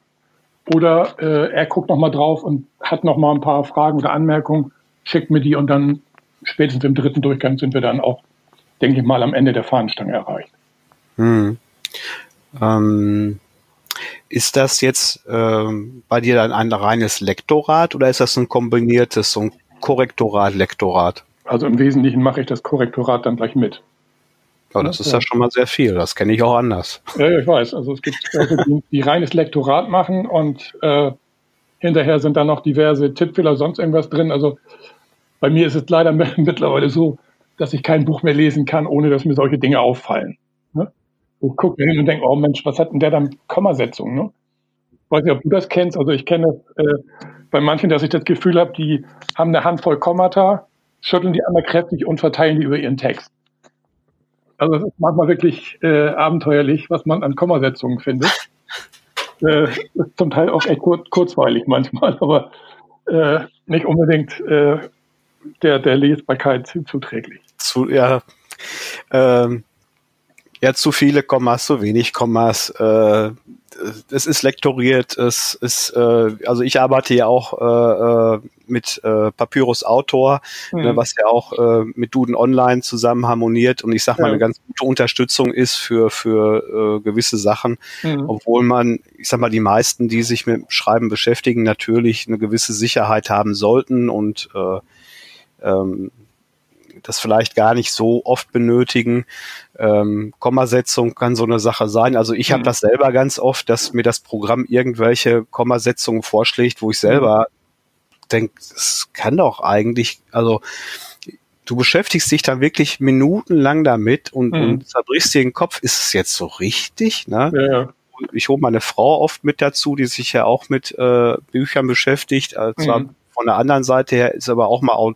oder äh, er guckt noch mal drauf und hat noch mal ein paar Fragen oder Anmerkungen schickt mir die und dann spätestens im dritten Durchgang sind wir dann auch, denke ich mal, am Ende der Fahnenstange erreicht. Hm. Ähm, ist das jetzt ähm, bei dir dann ein reines Lektorat oder ist das ein kombiniertes, so ein Korrektorat, Lektorat? Also im Wesentlichen mache ich das Korrektorat dann gleich mit. Ja, das ist ja schon mal sehr viel. Das kenne ich auch anders. Ja, ich weiß. Also es gibt Leute, die, die reines Lektorat machen und äh, hinterher sind da noch diverse Tippfehler, sonst irgendwas drin. Also bei mir ist es leider mittlerweile so, dass ich kein Buch mehr lesen kann, ohne dass mir solche Dinge auffallen. Ne? Ich gucke hin und denke, oh Mensch, was hat denn der dann Kommasetzung? Ne? Ich weiß nicht, ob du das kennst. Also ich kenne äh, bei manchen, dass ich das Gefühl habe, die haben eine Handvoll Kommata, schütteln die einmal kräftig und verteilen die über ihren Text. Also es ist manchmal wirklich äh, abenteuerlich, was man an Kommasetzungen findet. Äh, ist zum Teil auch echt kur kurzweilig manchmal, aber äh, nicht unbedingt äh, der, der Lesbarkeit zuträglich. Zu, ja, ähm, ja, zu viele Kommas, zu wenig Kommas. Äh, es ist lektoriert, es ist, äh, also ich arbeite ja auch äh, äh mit äh, Papyrus Autor, ne, mhm. ne, was ja auch äh, mit Duden Online zusammen harmoniert und ich sag mal ja. eine ganz gute Unterstützung ist für für äh, gewisse Sachen, mhm. obwohl man, ich sag mal, die meisten, die sich mit Schreiben beschäftigen, natürlich eine gewisse Sicherheit haben sollten und äh, ähm, das vielleicht gar nicht so oft benötigen. Ähm, Kommasetzung kann so eine Sache sein. Also ich mhm. habe das selber ganz oft, dass mir das Programm irgendwelche Kommasetzungen vorschlägt, wo ich selber mhm. denke, das kann doch eigentlich, also du beschäftigst dich dann wirklich minutenlang damit und, mhm. und zerbrichst dir den Kopf, ist es jetzt so richtig? Ne? Ja, ja. Ich hole meine Frau oft mit dazu, die sich ja auch mit äh, Büchern beschäftigt, äh, zwar mhm von der anderen Seite her ist aber auch mal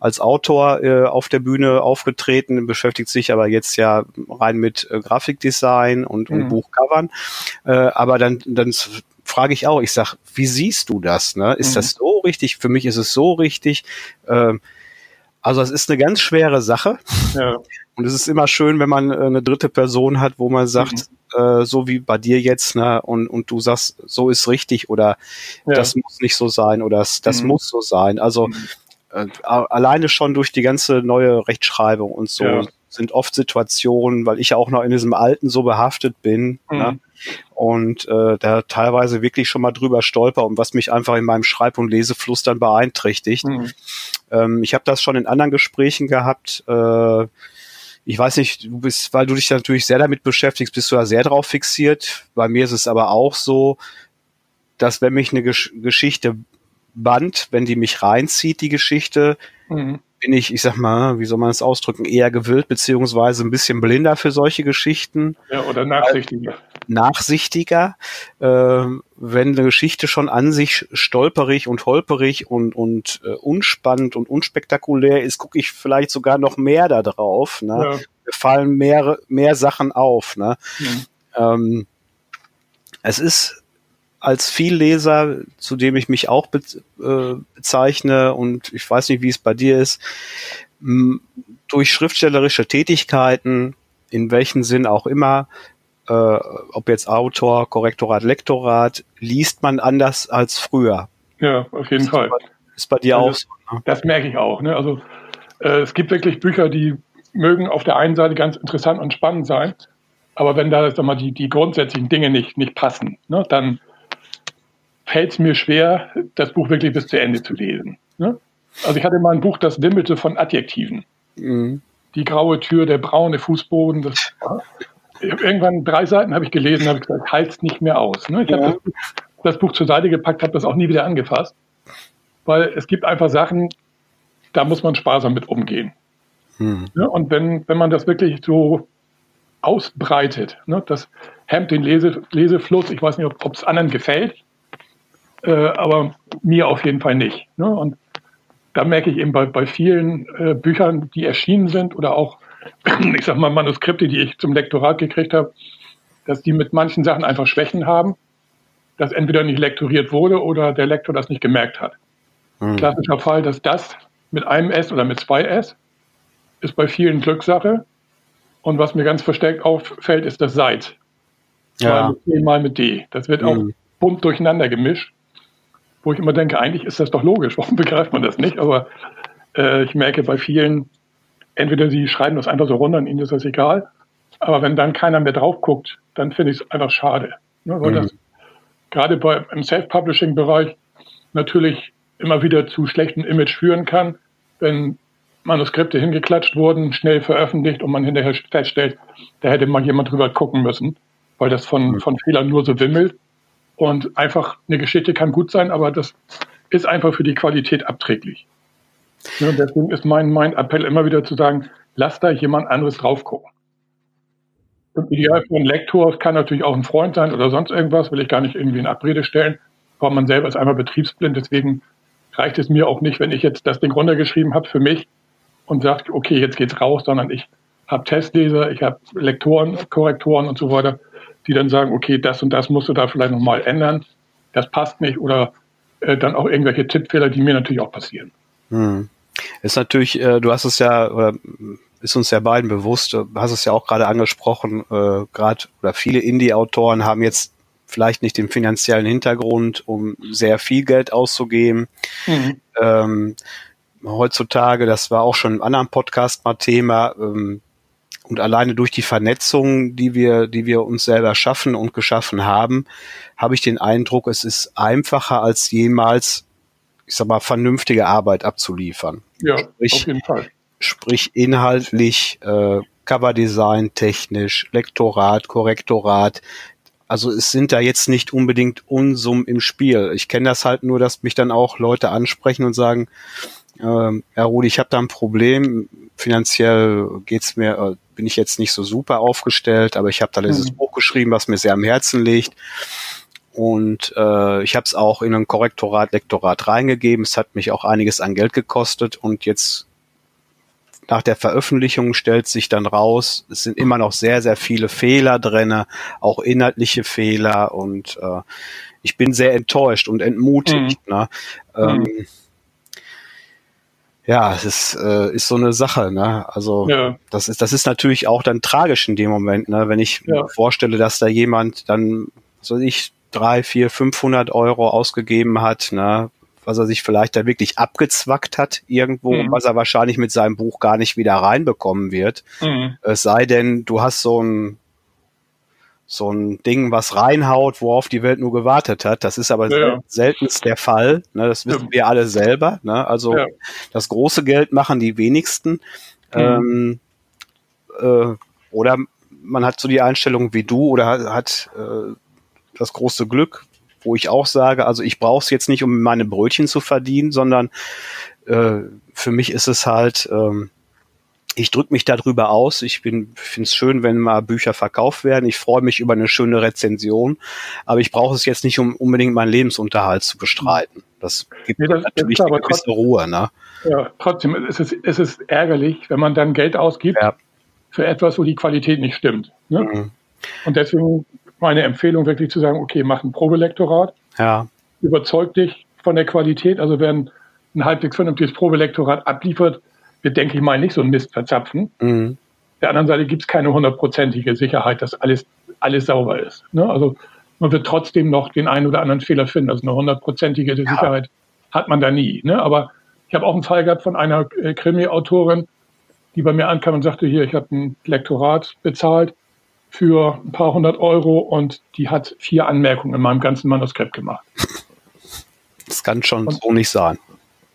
als Autor äh, auf der Bühne aufgetreten, beschäftigt sich aber jetzt ja rein mit äh, Grafikdesign und, und mhm. Buchcovern. Äh, aber dann, dann frage ich auch, ich sag, wie siehst du das? Ne? Ist mhm. das so richtig? Für mich ist es so richtig. Ähm, also es ist eine ganz schwere Sache. Ja. Und es ist immer schön, wenn man äh, eine dritte Person hat, wo man sagt, mhm. äh, so wie bei dir jetzt, ne, und, und du sagst, so ist richtig oder ja. das muss nicht so sein oder das, das mhm. muss so sein. Also mhm. äh, alleine schon durch die ganze neue Rechtschreibung und so ja. sind oft Situationen, weil ich ja auch noch in diesem Alten so behaftet bin, ne, mhm. Und äh, da teilweise wirklich schon mal drüber stolper und was mich einfach in meinem Schreib- und Lesefluss dann beeinträchtigt. Mhm. Ähm, ich habe das schon in anderen Gesprächen gehabt, äh, ich weiß nicht, du bist, weil du dich natürlich sehr damit beschäftigst, bist du da sehr drauf fixiert. Bei mir ist es aber auch so, dass wenn mich eine Gesch Geschichte band, wenn die mich reinzieht, die Geschichte, mhm bin ich, ich sag mal, wie soll man es ausdrücken, eher gewillt beziehungsweise ein bisschen blinder für solche Geschichten. Ja, oder nachsichtiger. Nachsichtiger. Äh, wenn eine Geschichte schon an sich stolperig und holperig und, und äh, unspannend und unspektakulär ist, gucke ich vielleicht sogar noch mehr da drauf. Ne? Ja. Mir fallen mehr, mehr Sachen auf. Ne? Mhm. Ähm, es ist als Vielleser, zu dem ich mich auch be äh, bezeichne und ich weiß nicht, wie es bei dir ist, durch schriftstellerische Tätigkeiten, in welchem Sinn auch immer, äh, ob jetzt Autor, Korrektorat, Lektorat, liest man anders als früher. Ja, auf jeden ist Fall. Bei, ist bei dir also, auch so. Ne? Das merke ich auch. Ne? Also äh, es gibt wirklich Bücher, die mögen auf der einen Seite ganz interessant und spannend sein, aber wenn da sag mal, die, die grundsätzlichen Dinge nicht, nicht passen, ne, dann fällt es mir schwer, das Buch wirklich bis zu Ende zu lesen. Ne? Also ich hatte mal ein Buch, das wimmelte von Adjektiven. Mhm. Die graue Tür, der braune Fußboden. Das, irgendwann drei Seiten habe ich gelesen, habe ich gesagt, halt's nicht mehr aus. Ne? Ich ja. habe das, das, Buch zur Seite gepackt, habe das auch nie wieder angefasst, weil es gibt einfach Sachen, da muss man sparsam mit umgehen. Mhm. Ja, und wenn, wenn man das wirklich so ausbreitet, ne, das hemmt den Lese, Lesefluss. Ich weiß nicht, ob es anderen gefällt, äh, aber mir auf jeden Fall nicht. Ne? Und da merke ich eben bei, bei vielen äh, Büchern, die erschienen sind oder auch, ich sag mal, Manuskripte, die ich zum Lektorat gekriegt habe, dass die mit manchen Sachen einfach Schwächen haben, dass entweder nicht lektoriert wurde oder der Lektor das nicht gemerkt hat. Mhm. Klassischer Fall, dass das mit einem S oder mit zwei S ist bei vielen Glückssache. Und was mir ganz verstärkt auffällt, ist das Seit. Ja. Mal mit D, mal mit D. Das wird auch bunt durcheinander gemischt wo ich immer denke, eigentlich ist das doch logisch, warum begreift man das nicht? Aber äh, ich merke bei vielen, entweder sie schreiben das einfach so runter und ihnen ist das egal, aber wenn dann keiner mehr drauf guckt, dann finde ich es einfach schade. Ne? Weil mhm. das gerade bei, im Self-Publishing-Bereich natürlich immer wieder zu schlechtem Image führen kann, wenn Manuskripte hingeklatscht wurden, schnell veröffentlicht und man hinterher feststellt, da hätte mal jemand drüber gucken müssen, weil das von, mhm. von Fehlern nur so wimmelt. Und einfach eine Geschichte kann gut sein, aber das ist einfach für die Qualität abträglich. Ja, deswegen ist mein, mein Appell immer wieder zu sagen, lass da jemand anderes drauf gucken. Und ideal für einen Lektor kann natürlich auch ein Freund sein oder sonst irgendwas, will ich gar nicht irgendwie in Abrede stellen. Aber man selber ist einmal betriebsblind, deswegen reicht es mir auch nicht, wenn ich jetzt das Ding runtergeschrieben habe für mich und sage, okay, jetzt geht's raus, sondern ich habe Testleser, ich habe Lektoren, Korrektoren und so weiter die dann sagen, okay, das und das musst du da vielleicht nochmal ändern, das passt nicht oder äh, dann auch irgendwelche Tippfehler, die mir natürlich auch passieren. Hm. Ist natürlich, äh, du hast es ja, oder ist uns ja beiden bewusst, du hast es ja auch gerade angesprochen, äh, gerade oder viele Indie-Autoren haben jetzt vielleicht nicht den finanziellen Hintergrund, um sehr viel Geld auszugeben. Mhm. Ähm, heutzutage, das war auch schon im anderen Podcast mal Thema, ähm, und alleine durch die Vernetzung, die wir, die wir uns selber schaffen und geschaffen haben, habe ich den Eindruck, es ist einfacher als jemals, ich sag mal, vernünftige Arbeit abzuliefern. Ja, sprich, auf jeden Fall. Sprich inhaltlich, äh, Coverdesign technisch, Lektorat, Korrektorat. Also es sind da jetzt nicht unbedingt Unsummen im Spiel. Ich kenne das halt nur, dass mich dann auch Leute ansprechen und sagen, ähm, Herr Rudi, ich habe da ein Problem. Finanziell geht's mir, äh, bin ich jetzt nicht so super aufgestellt, aber ich habe da dieses mhm. Buch geschrieben, was mir sehr am Herzen liegt. Und äh, ich habe es auch in ein Korrektorat, Lektorat reingegeben. Es hat mich auch einiges an Geld gekostet. Und jetzt nach der Veröffentlichung stellt sich dann raus, es sind immer noch sehr, sehr viele Fehler drinne, auch inhaltliche Fehler. Und äh, ich bin sehr enttäuscht und entmutigt. Mhm. Ne? Ähm, mhm ja, es ist, äh, ist so eine Sache, ne? Also ja. das ist, das ist natürlich auch dann tragisch in dem Moment, ne? Wenn ich ja. mir vorstelle, dass da jemand dann, so ich, drei, vier, 500 Euro ausgegeben hat, ne? Was er sich vielleicht da wirklich abgezwackt hat irgendwo, mhm. was er wahrscheinlich mit seinem Buch gar nicht wieder reinbekommen wird. Mhm. Es sei denn, du hast so ein so ein Ding, was reinhaut, worauf die Welt nur gewartet hat. Das ist aber ja. seltenst der Fall. Ne? Das wissen ja. wir alle selber. Ne? Also ja. das große Geld machen die wenigsten. Mhm. Ähm, äh, oder man hat so die Einstellung wie du oder hat, hat äh, das große Glück, wo ich auch sage, also ich brauche es jetzt nicht, um meine Brötchen zu verdienen, sondern äh, für mich ist es halt ähm, ich drücke mich darüber aus. Ich finde es schön, wenn mal Bücher verkauft werden. Ich freue mich über eine schöne Rezension, aber ich brauche es jetzt nicht, um unbedingt meinen Lebensunterhalt zu bestreiten. Das gibt nee, das natürlich eine gewisse trotzdem, Ruhe. Ne? Ja, trotzdem es ist es ist ärgerlich, wenn man dann Geld ausgibt ja. für etwas, wo die Qualität nicht stimmt. Ne? Mhm. Und deswegen meine Empfehlung wirklich zu sagen, okay, mach ein Probelektorat. Ja. Überzeug dich von der Qualität. Also wer ein, halbwegs vernünftiges Probelektorat abliefert, denke ich mal, nicht so ein Mist verzapfen. Mhm. Der anderen Seite gibt es keine hundertprozentige Sicherheit, dass alles, alles sauber ist. Ne? Also man wird trotzdem noch den einen oder anderen Fehler finden. Also eine hundertprozentige ja. Sicherheit hat man da nie. Ne? Aber ich habe auch einen Fall gehabt von einer äh, Krimi-Autorin, die bei mir ankam und sagte, hier, ich habe ein Lektorat bezahlt für ein paar hundert Euro und die hat vier Anmerkungen in meinem ganzen Manuskript gemacht. Das kann schon und, so nicht sein.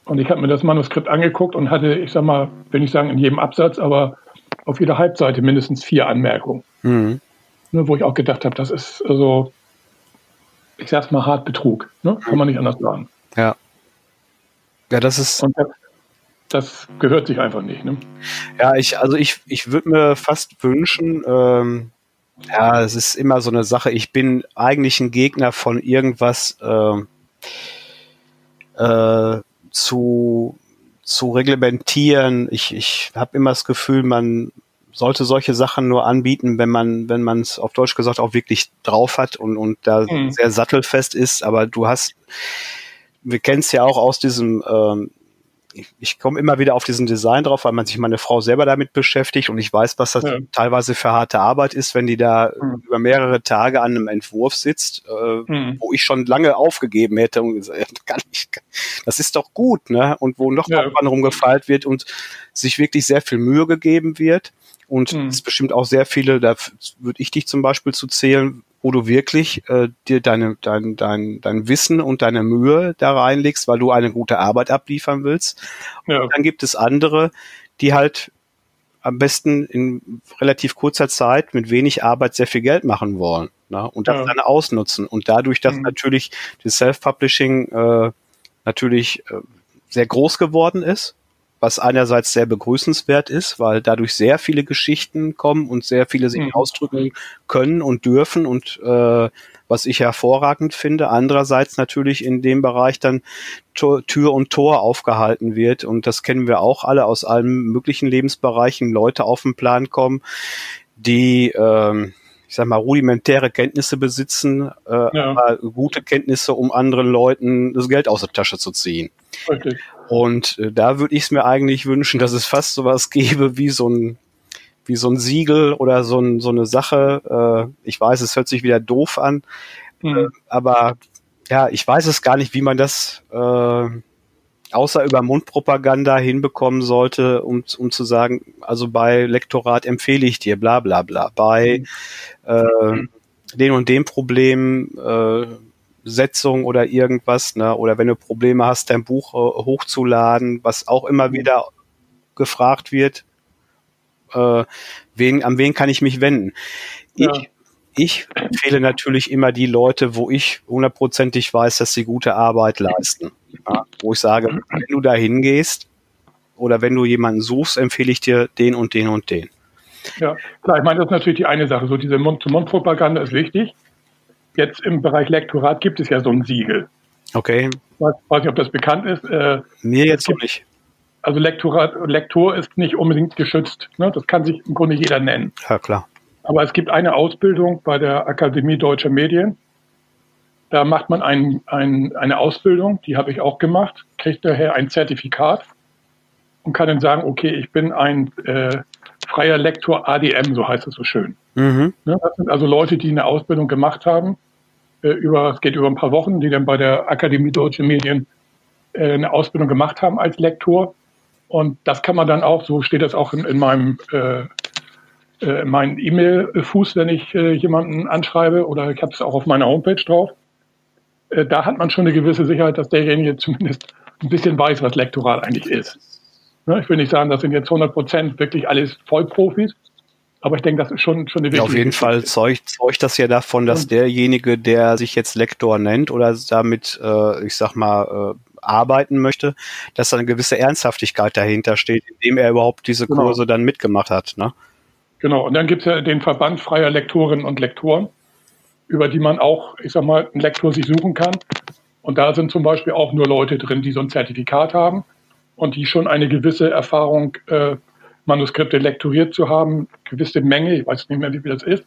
Und ich habe mir das Manuskript angeguckt und hatte, ich sag mal, will nicht sagen in jedem Absatz, aber auf jeder Halbseite mindestens vier Anmerkungen. Mhm. Ne, wo ich auch gedacht habe, das ist also, ich sag's mal, hart Betrug. Ne? Kann man nicht anders sagen. Ja. Ja, das ist. Und das, das gehört sich einfach nicht. Ne? Ja, ich, also ich, ich würde mir fast wünschen, ähm, ja, es ist immer so eine Sache. Ich bin eigentlich ein Gegner von irgendwas äh, äh, zu, zu reglementieren. Ich, ich habe immer das Gefühl, man sollte solche Sachen nur anbieten, wenn man, wenn man es auf Deutsch gesagt auch wirklich drauf hat und, und da mhm. sehr sattelfest ist. Aber du hast, wir kennen es ja auch aus diesem ähm, ich, ich komme immer wieder auf diesen Design drauf, weil man sich meine Frau selber damit beschäftigt und ich weiß, was das ja. teilweise für harte Arbeit ist, wenn die da mhm. über mehrere Tage an einem Entwurf sitzt, äh, mhm. wo ich schon lange aufgegeben hätte und gesagt, kann ich, das ist doch gut, ne? Und wo noch ja. dran rumgefeilt wird und sich wirklich sehr viel Mühe gegeben wird. Und mhm. es bestimmt auch sehr viele, da würde ich dich zum Beispiel zu zählen, wo du wirklich äh, dir deine, dein, dein, dein Wissen und deine Mühe da reinlegst, weil du eine gute Arbeit abliefern willst. Ja. Und dann gibt es andere, die halt am besten in relativ kurzer Zeit mit wenig Arbeit sehr viel Geld machen wollen ne? und das ja. dann ausnutzen. Und dadurch, dass mhm. natürlich das Self-Publishing äh, natürlich äh, sehr groß geworden ist, was einerseits sehr begrüßenswert ist, weil dadurch sehr viele Geschichten kommen und sehr viele sich mhm. ausdrücken können und dürfen und äh, was ich hervorragend finde. Andererseits natürlich in dem Bereich dann Tür und Tor aufgehalten wird und das kennen wir auch alle aus allen möglichen Lebensbereichen, Leute auf den Plan kommen, die ähm, ich sag mal, rudimentäre Kenntnisse besitzen, äh, ja. aber gute Kenntnisse, um anderen Leuten das Geld aus der Tasche zu ziehen. Richtig. Und äh, da würde ich es mir eigentlich wünschen, dass es fast sowas gäbe wie so ein wie so ein Siegel oder so, ein, so eine Sache. Äh, ich weiß, es hört sich wieder doof an, mhm. äh, aber ja, ich weiß es gar nicht, wie man das äh, außer über Mundpropaganda hinbekommen sollte, um, um zu sagen, also bei Lektorat empfehle ich dir, bla bla bla. Bei mhm. äh, den und dem Problem äh, Setzung oder irgendwas, ne? Oder wenn du Probleme hast, dein Buch äh, hochzuladen, was auch immer mhm. wieder gefragt wird, äh, wen, an wen kann ich mich wenden? Ja. Ich, ich empfehle natürlich immer die Leute, wo ich hundertprozentig weiß, dass sie gute Arbeit leisten. Ja? Wo ich sage, wenn du da hingehst oder wenn du jemanden suchst, empfehle ich dir den und den und den. Ja, klar, ich meine, das ist natürlich die eine Sache. So diese Mund-zu-Mund-Propaganda ist wichtig. Jetzt im Bereich Lektorat gibt es ja so ein Siegel. Okay. Ich weiß, weiß nicht, ob das bekannt ist. Äh, Mir jetzt gibt, nicht. Also Lektorat, Lektor ist nicht unbedingt geschützt. Ne? Das kann sich im Grunde jeder nennen. Ja, klar. Aber es gibt eine Ausbildung bei der Akademie Deutscher Medien. Da macht man ein, ein, eine Ausbildung, die habe ich auch gemacht, kriegt daher ein Zertifikat und kann dann sagen, okay, ich bin ein äh, freier Lektor ADM, so heißt es so schön. Mhm. Ne, das sind also Leute, die eine Ausbildung gemacht haben, äh, über, es geht über ein paar Wochen, die dann bei der Akademie Deutsche Medien äh, eine Ausbildung gemacht haben als Lektor. Und das kann man dann auch, so steht das auch in, in meinem äh, äh, meinen E-Mail-Fuß, wenn ich äh, jemanden anschreibe, oder ich habe es auch auf meiner Homepage drauf. Da hat man schon eine gewisse Sicherheit, dass derjenige zumindest ein bisschen weiß, was Lektorat eigentlich ist. Ne, ich will nicht sagen, das sind jetzt 100 Prozent wirklich alles Vollprofis, aber ich denke, das ist schon, schon eine wichtige ja, Auf jeden Geschichte. Fall zeugt, zeugt das ja davon, dass derjenige, der sich jetzt Lektor nennt oder damit, äh, ich sag mal, äh, arbeiten möchte, dass da eine gewisse Ernsthaftigkeit dahinter steht, indem er überhaupt diese genau. Kurse dann mitgemacht hat. Ne? Genau, und dann gibt es ja den Verband freier Lektorinnen und Lektoren, über die man auch, ich sag mal, einen Lektor sich suchen kann. Und da sind zum Beispiel auch nur Leute drin, die so ein Zertifikat haben und die schon eine gewisse Erfahrung, äh, Manuskripte lektoriert zu haben, gewisse Menge, ich weiß nicht mehr, wie viel das ist,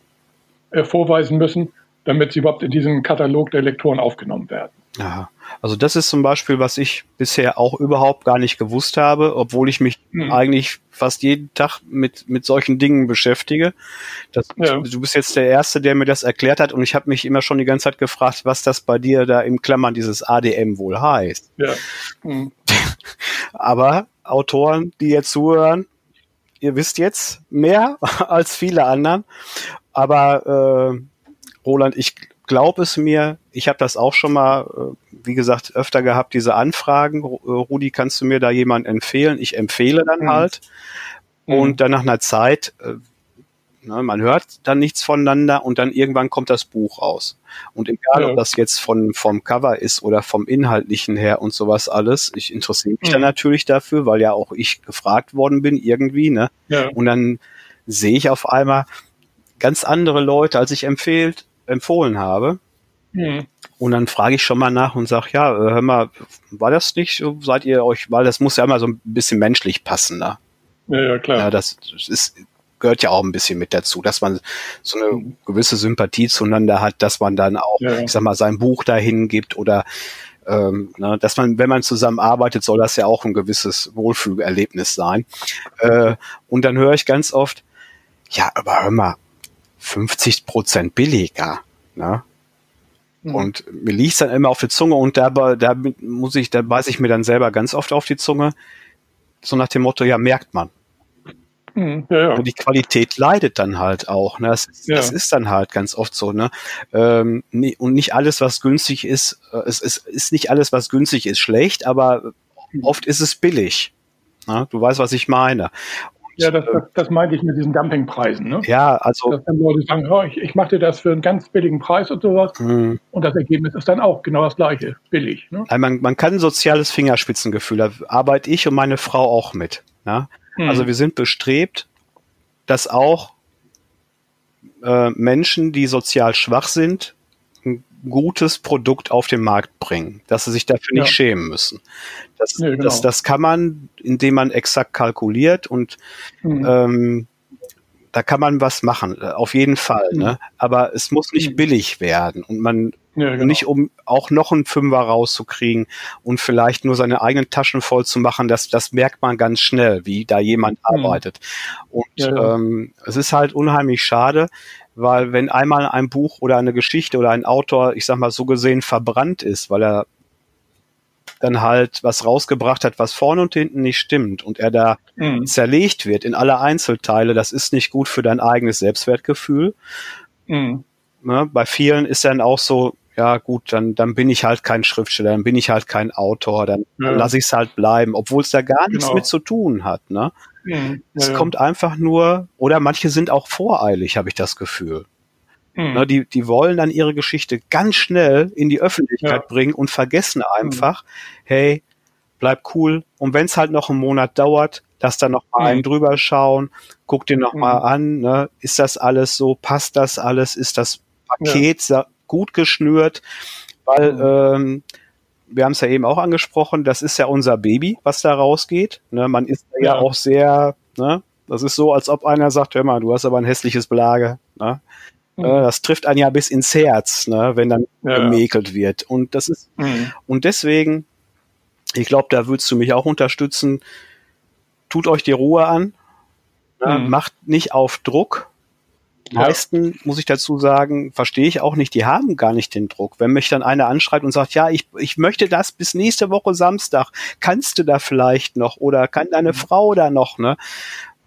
äh, vorweisen müssen, damit sie überhaupt in diesen Katalog der Lektoren aufgenommen werden. Aha. Also das ist zum Beispiel, was ich bisher auch überhaupt gar nicht gewusst habe, obwohl ich mich mhm. eigentlich fast jeden Tag mit, mit solchen Dingen beschäftige. Das, ja. Du bist jetzt der Erste, der mir das erklärt hat und ich habe mich immer schon die ganze Zeit gefragt, was das bei dir da im Klammern dieses ADM wohl heißt. Ja. Mhm. Aber Autoren, die jetzt zuhören, ihr wisst jetzt mehr als viele anderen. Aber äh, Roland, ich glaub es mir, ich habe das auch schon mal, äh, wie gesagt, öfter gehabt, diese Anfragen. Äh, Rudi, kannst du mir da jemanden empfehlen? Ich empfehle dann Mhm. halt. Mhm. Und dann nach einer Zeit, äh, man hört dann nichts voneinander und dann irgendwann kommt das Buch raus. Und egal, Ja. ob das jetzt von, vom Cover ist oder vom Inhaltlichen her und sowas alles, ich interessiere mich Mhm. dann natürlich dafür, weil ja auch ich gefragt worden bin irgendwie, ne? Ja. Und dann sehe ich auf einmal ganz andere Leute, als ich empfehlt, empfohlen habe. Mhm. Und dann frage ich schon mal nach und sage, ja, äh, hör mal, war das nicht so, seid ihr euch, weil das muss ja immer so ein bisschen menschlich passen, ne? Ja, ja, klar. Ja, das ist, gehört ja auch ein bisschen mit dazu, dass man so eine gewisse Sympathie zueinander hat, dass man dann auch, Ja, ich sag mal, sein Buch dahin gibt oder ähm, ne, dass man, wenn man zusammenarbeitet, soll das ja auch ein gewisses Wohlfühlerlebnis sein. Äh, und dann höre ich ganz oft, ja, aber hör mal, 50 Prozent billiger. Ne? Und mir liegt dann immer auf die Zunge und dabei, da muss ich, da beiß ich mir dann selber ganz oft auf die Zunge. So nach dem Motto, ja, merkt man. Mhm. Ja, ja. Und die Qualität leidet dann halt auch. Ne? Das, Ja. das ist dann halt ganz oft so. Ne? Ähm, nie- und nicht alles, was günstig ist, äh, es, es ist nicht alles, was günstig ist, schlecht, aber oft ist es billig. Ne? Du weißt, was ich meine. ja das, das, das meinte ich mit diesen Dumpingpreisen. Ne? Ja, also Dass dann Leute sagen, oh, ich, ich mache dir das für einen ganz billigen Preis und sowas. mh, Und das Ergebnis ist dann auch genau das gleiche, billig. Ne? also man, man kann ein soziales Fingerspitzengefühl, da arbeite ich und meine Frau auch mit. Ne? Mhm. Also wir sind bestrebt, dass auch äh, Menschen, die sozial schwach sind, ein gutes Produkt auf den Markt bringen, dass sie sich dafür nicht Ja. schämen müssen. Das, Nee, genau. das, das kann man, indem man exakt kalkuliert und Mhm. ähm, da kann man was machen, äh, auf jeden Fall. Mhm. Ne? Aber es muss nicht Mhm. billig werden und man ja, genau. nicht um auch noch einen Fünfer rauszukriegen und vielleicht nur seine eigenen Taschen voll zu machen, das, das merkt man ganz schnell, wie da jemand Mhm. arbeitet. Und Ja, ja. Ähm, es ist halt unheimlich schade, weil wenn einmal ein Buch oder eine Geschichte oder ein Autor, ich sag mal so gesehen, verbrannt ist, weil er dann halt was rausgebracht hat, was vorne und hinten nicht stimmt und er da Mhm. zerlegt wird in alle Einzelteile, das ist nicht gut für dein eigenes Selbstwertgefühl. Mhm. Ne? Bei vielen ist dann auch so, ja gut, dann, dann bin ich halt kein Schriftsteller, dann bin ich halt kein Autor, dann Ja. lasse ich es halt bleiben, obwohl es da gar nichts Genau. mit zu tun hat. Ne? Mhm. Es Ja, ja. kommt einfach nur, oder manche sind auch voreilig, habe ich das Gefühl. Mhm. Ne? Die, die wollen dann ihre Geschichte ganz schnell in die Öffentlichkeit Ja. bringen und vergessen einfach, hey, bleib cool. Und wenn es halt noch einen Monat dauert, lass dann noch mal Mhm. einen drüber schauen, guck dir noch Mhm. mal an, ne? ist das alles so, passt das alles, ist das Paket sa- gut geschnürt, weil Mhm. ähm, wir haben es ja eben auch angesprochen, das ist ja unser Baby, was da rausgeht. Ne? Man ist ja. Ja. auch sehr, ne? das ist so, als ob einer sagt, hör mal, du hast aber ein hässliches Belage. Ne? Mhm. Äh, Das trifft einen ja bis ins Herz, ne? wenn dann Ja. gemäkelt wird. Und das ist, Mhm. und deswegen, ich glaube, da würdest du mich auch unterstützen. Tut euch die Ruhe an. Ne? Mhm. Macht nicht auf Druck. Meisten, muss ich dazu sagen, verstehe ich auch nicht, die haben gar nicht den Druck. Wenn mich dann einer anschreibt und sagt, ja, ich, ich möchte das bis nächste Woche Samstag, kannst du da vielleicht noch oder kann deine Frau da noch, ne?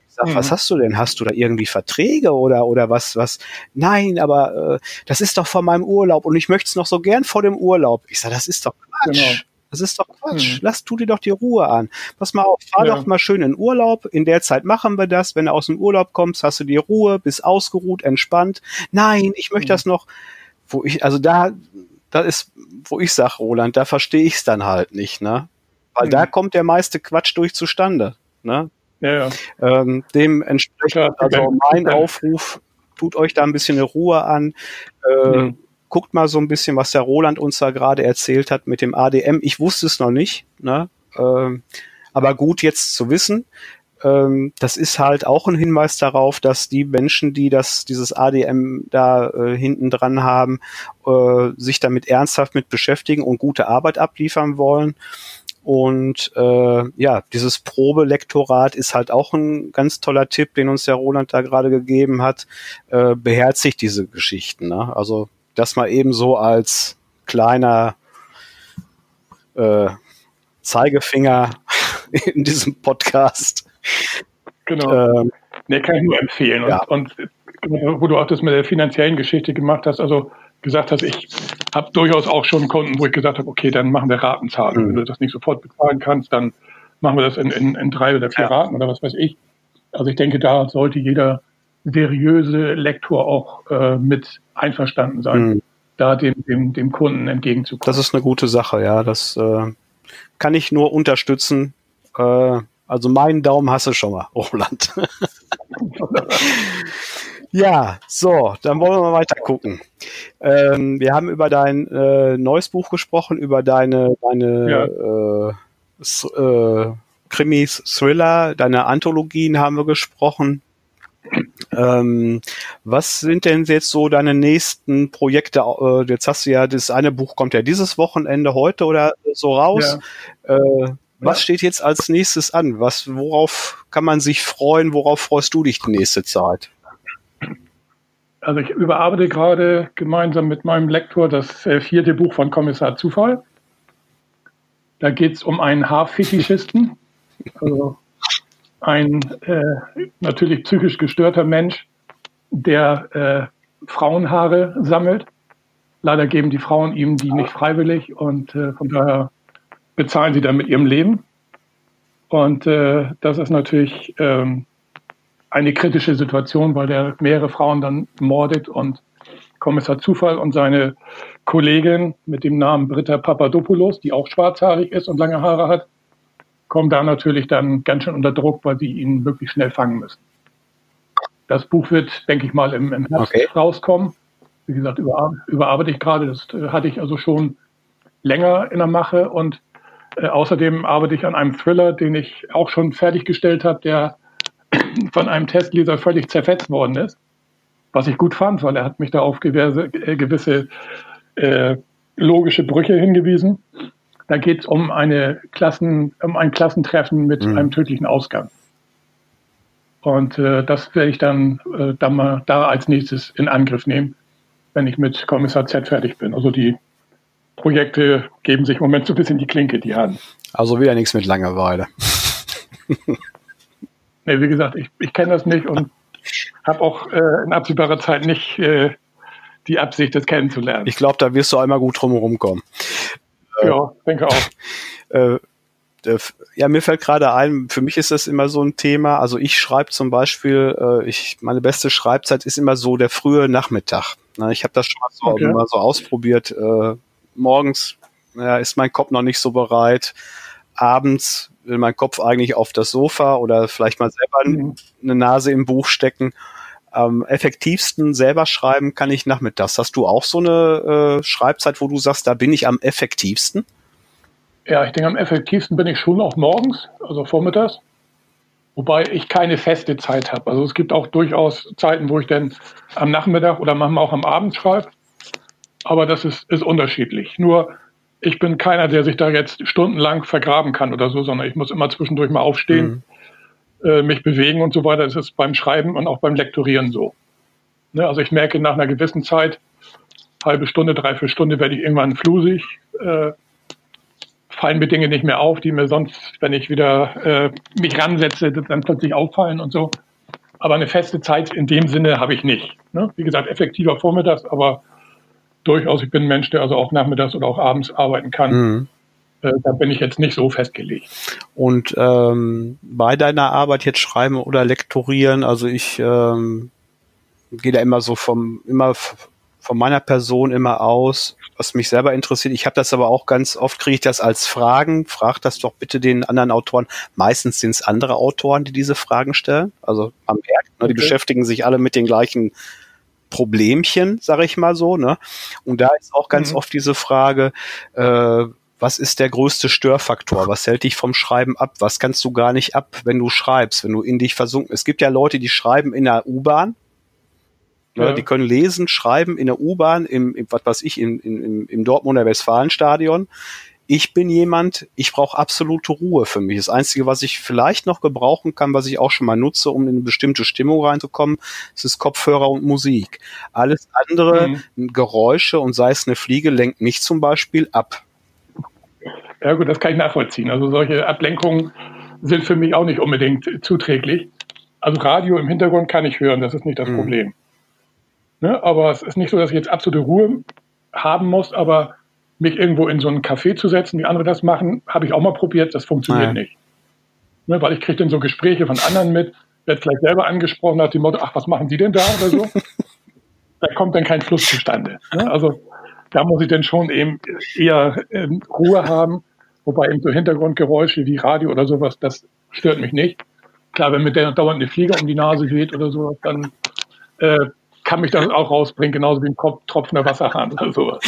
Ich sag, Mhm. was hast du denn? Hast du da irgendwie Verträge oder, oder was, was? Nein, aber äh, das ist doch vor meinem Urlaub und ich möchte es noch so gern vor dem Urlaub. Ich sag, das ist doch Quatsch. Genau. Das ist doch Quatsch. Mhm. Lass, tu dir doch die Ruhe an. Pass mal auf, fahr Ja. doch mal schön in Urlaub. In der Zeit machen wir das. Wenn du aus dem Urlaub kommst, hast du die Ruhe, bist ausgeruht, entspannt. Nein, ich möchte Mhm. das noch, wo ich, also da, da ist, wo ich sag, Roland, da verstehe ich es dann halt nicht, ne? Weil Mhm. da kommt der meiste Quatsch durch zustande, ne? Ja, ja. Ähm, dementsprechend, also mein Aufruf, tut euch da ein bisschen eine Ruhe an. Äh. Guckt mal so ein bisschen, was der Roland uns da gerade erzählt hat mit dem ADM. Ich wusste es noch nicht, ne? Ähm, aber gut jetzt zu wissen. Ähm, das ist halt auch ein Hinweis darauf, dass die Menschen, die das, dieses ADM da äh, hinten dran haben, äh, sich damit ernsthaft mit beschäftigen und gute Arbeit abliefern wollen. Und äh, ja, dieses Probelektorat ist halt auch ein ganz toller Tipp, den uns der Roland da gerade gegeben hat. Äh, beherzigt diese Geschichten. Ne? Also das mal eben so als kleiner äh, Zeigefinger in diesem Podcast. Genau. Ähm, Nee, kann ich nur empfehlen. Und, Ja. und genau, wo du auch das mit der finanziellen Geschichte gemacht hast, also gesagt hast, ich habe durchaus auch schon Kunden, wo ich gesagt habe, okay, dann machen wir Ratenzahlung. Mhm. Wenn du das nicht sofort bezahlen kannst, dann machen wir das in, in, in drei oder vier ja. Raten oder was weiß ich. Also ich denke, da sollte jeder seriöse Lektor auch äh, mit einverstanden sein, mhm. da dem, dem, dem Kunden entgegenzukommen. Das ist eine gute Sache, ja. Das äh, kann ich nur unterstützen. Äh, also meinen Daumen hast du schon mal, Roland. ja, so, dann wollen wir mal weiter gucken. Ähm, wir haben über dein äh, neues Buch gesprochen, über deine, deine ja. äh, äh, Krimis, Thriller, deine Anthologien haben wir gesprochen. Ähm, was sind denn jetzt so deine nächsten Projekte? Äh, jetzt hast du ja, das eine Buch kommt ja dieses Wochenende heute oder so raus. Ja. Äh, was ja. steht jetzt als nächstes an? Was, worauf kann man sich freuen? Worauf freust du dich die nächste Zeit? Also ich überarbeite gerade gemeinsam mit meinem Lektor das äh, vierte Buch von Kommissar Zufall. Da geht es um einen Haarfetischisten, also ein äh, natürlich psychisch gestörter Mensch, der äh, Frauenhaare sammelt. Leider geben die Frauen ihm die nicht freiwillig und äh, von daher bezahlen sie dann mit ihrem Leben. Und äh, das ist natürlich ähm, eine kritische Situation, weil der mehrere Frauen dann mordet und Kommissar Zufall und seine Kollegin mit dem Namen Britta Papadopoulos, die auch schwarzhaarig ist und lange Haare hat, kommen da natürlich dann ganz schön unter Druck, weil sie ihn wirklich schnell fangen müssen. Das Buch wird, denke ich mal, im, im Herbst okay. rauskommen. Wie gesagt, überarbeite ich gerade. Das äh, hatte ich also schon länger in der Mache und äh, außerdem arbeite ich an einem Thriller, den ich auch schon fertiggestellt habe, der von einem Testleser völlig zerfetzt worden ist. Was ich gut fand, weil er hat mich da auf gewisse, äh, gewisse äh, logische Brüche hingewiesen. Da geht es um eine Klassen, um ein Klassentreffen mit mhm. einem tödlichen Ausgang. Und äh, das werde ich dann, äh, dann mal da als nächstes in Angriff nehmen, wenn ich mit Kommissar Z fertig bin. Also die Projekte geben sich im Moment so ein bisschen die Klinke, die Hand. Also wieder nichts mit Langeweile. nee, wie gesagt, ich, ich kenne das nicht und habe auch äh, in absehbarer Zeit nicht äh, die Absicht, das kennenzulernen. Ich glaube, da wirst du einmal gut drum kommen. Ja, denke auch. Äh, ja, mir fällt gerade ein, für mich ist das immer so ein Thema. Also ich schreibe zum Beispiel, äh, ich, meine beste Schreibzeit ist immer so der frühe Nachmittag. Na, ich habe das schon mal so, okay. mal so ausprobiert. Äh, morgens ja, ist mein Kopf noch nicht so bereit. Abends will mein Kopf eigentlich auf das Sofa oder vielleicht mal selber mhm. eine Nase im Buch stecken. Am effektivsten selber schreiben kann ich nachmittags. Hast du auch so eine äh, Schreibzeit, wo du sagst, da bin ich am effektivsten? Ja, ich denke, am effektivsten bin ich schon auch morgens, also vormittags. Wobei ich keine feste Zeit habe. Also es gibt auch durchaus Zeiten, wo ich dann am Nachmittag oder manchmal auch am Abend schreibe aber das ist, ist unterschiedlich. Nur ich bin keiner, der sich da jetzt stundenlang vergraben kann oder so, sondern ich muss immer zwischendurch mal aufstehen, mhm. Äh, mich bewegen und so weiter. Das ist beim Schreiben und auch beim Lektorieren so. Ne, also ich merke nach einer gewissen Zeit, halbe Stunde, dreiviertel Stunde werde ich irgendwann flusig, äh, fallen mir Dinge nicht mehr auf, die mir sonst, wenn ich wieder äh, mich ransetze, dann plötzlich auffallen und so. Aber eine feste Zeit in dem Sinne habe ich nicht. Ne? Wie gesagt, effektiver vormittags, aber durchaus, ich bin ein Mensch, der also auch nachmittags oder auch abends arbeiten kann. Mhm. Äh, da bin ich jetzt nicht so festgelegt. Und ähm, bei deiner Arbeit jetzt schreiben oder lektorieren, also ich ähm, gehe da immer so vom, immer von meiner Person immer aus, was mich selber interessiert. Ich habe das aber auch ganz oft, kriege ich das als Fragen. Frag das doch bitte den anderen Autoren. Meistens sind es andere Autoren, die diese Fragen stellen. Also am Werk. Ne, okay. Die beschäftigen sich alle mit den gleichen Problemchen, sage ich mal so. Ne? Und da ist auch ganz mhm. oft diese Frage, äh, was ist der größte Störfaktor? Was hält dich vom Schreiben ab? Was kannst du gar nicht ab, wenn du schreibst, wenn du in dich versunken? Es gibt ja Leute, die schreiben in der U-Bahn. Ne? Ja. Die können lesen, schreiben in der U-Bahn, im, im, was weiß ich, im, im, im Dortmunder Westfalenstadion ich bin jemand, ich brauche absolute Ruhe für mich. Das Einzige, was ich vielleicht noch gebrauchen kann, was ich auch schon mal nutze, um in eine bestimmte Stimmung reinzukommen, ist das Kopfhörer und Musik. Alles andere, mhm. Geräusche und sei es eine Fliege, lenkt mich zum Beispiel ab. Ja gut, das kann ich nachvollziehen. Also solche Ablenkungen sind für mich auch nicht unbedingt zuträglich. Also Radio im Hintergrund kann ich hören, das ist nicht das mhm. Problem. Ne? Aber es ist nicht so, dass ich jetzt absolute Ruhe haben muss, aber mich irgendwo in so einen Café zu setzen, wie andere das machen, habe ich auch mal probiert, das funktioniert Nein. nicht. Ne? Weil ich kriege dann so Gespräche von anderen mit, werde vielleicht selber angesprochen nach dem Motto, ach, was machen Sie denn da oder so. da kommt dann kein Fluss zustande. Ne? Also da muss ich dann schon eben eher ähm, Ruhe haben, wobei eben so Hintergrundgeräusche wie Radio oder sowas, das stört mich nicht. Klar, wenn mit der dauernd eine Fliege um die Nase geht oder so, dann äh, kann mich das auch rausbringen, genauso wie ein tropfender Wasserhahn oder sowas.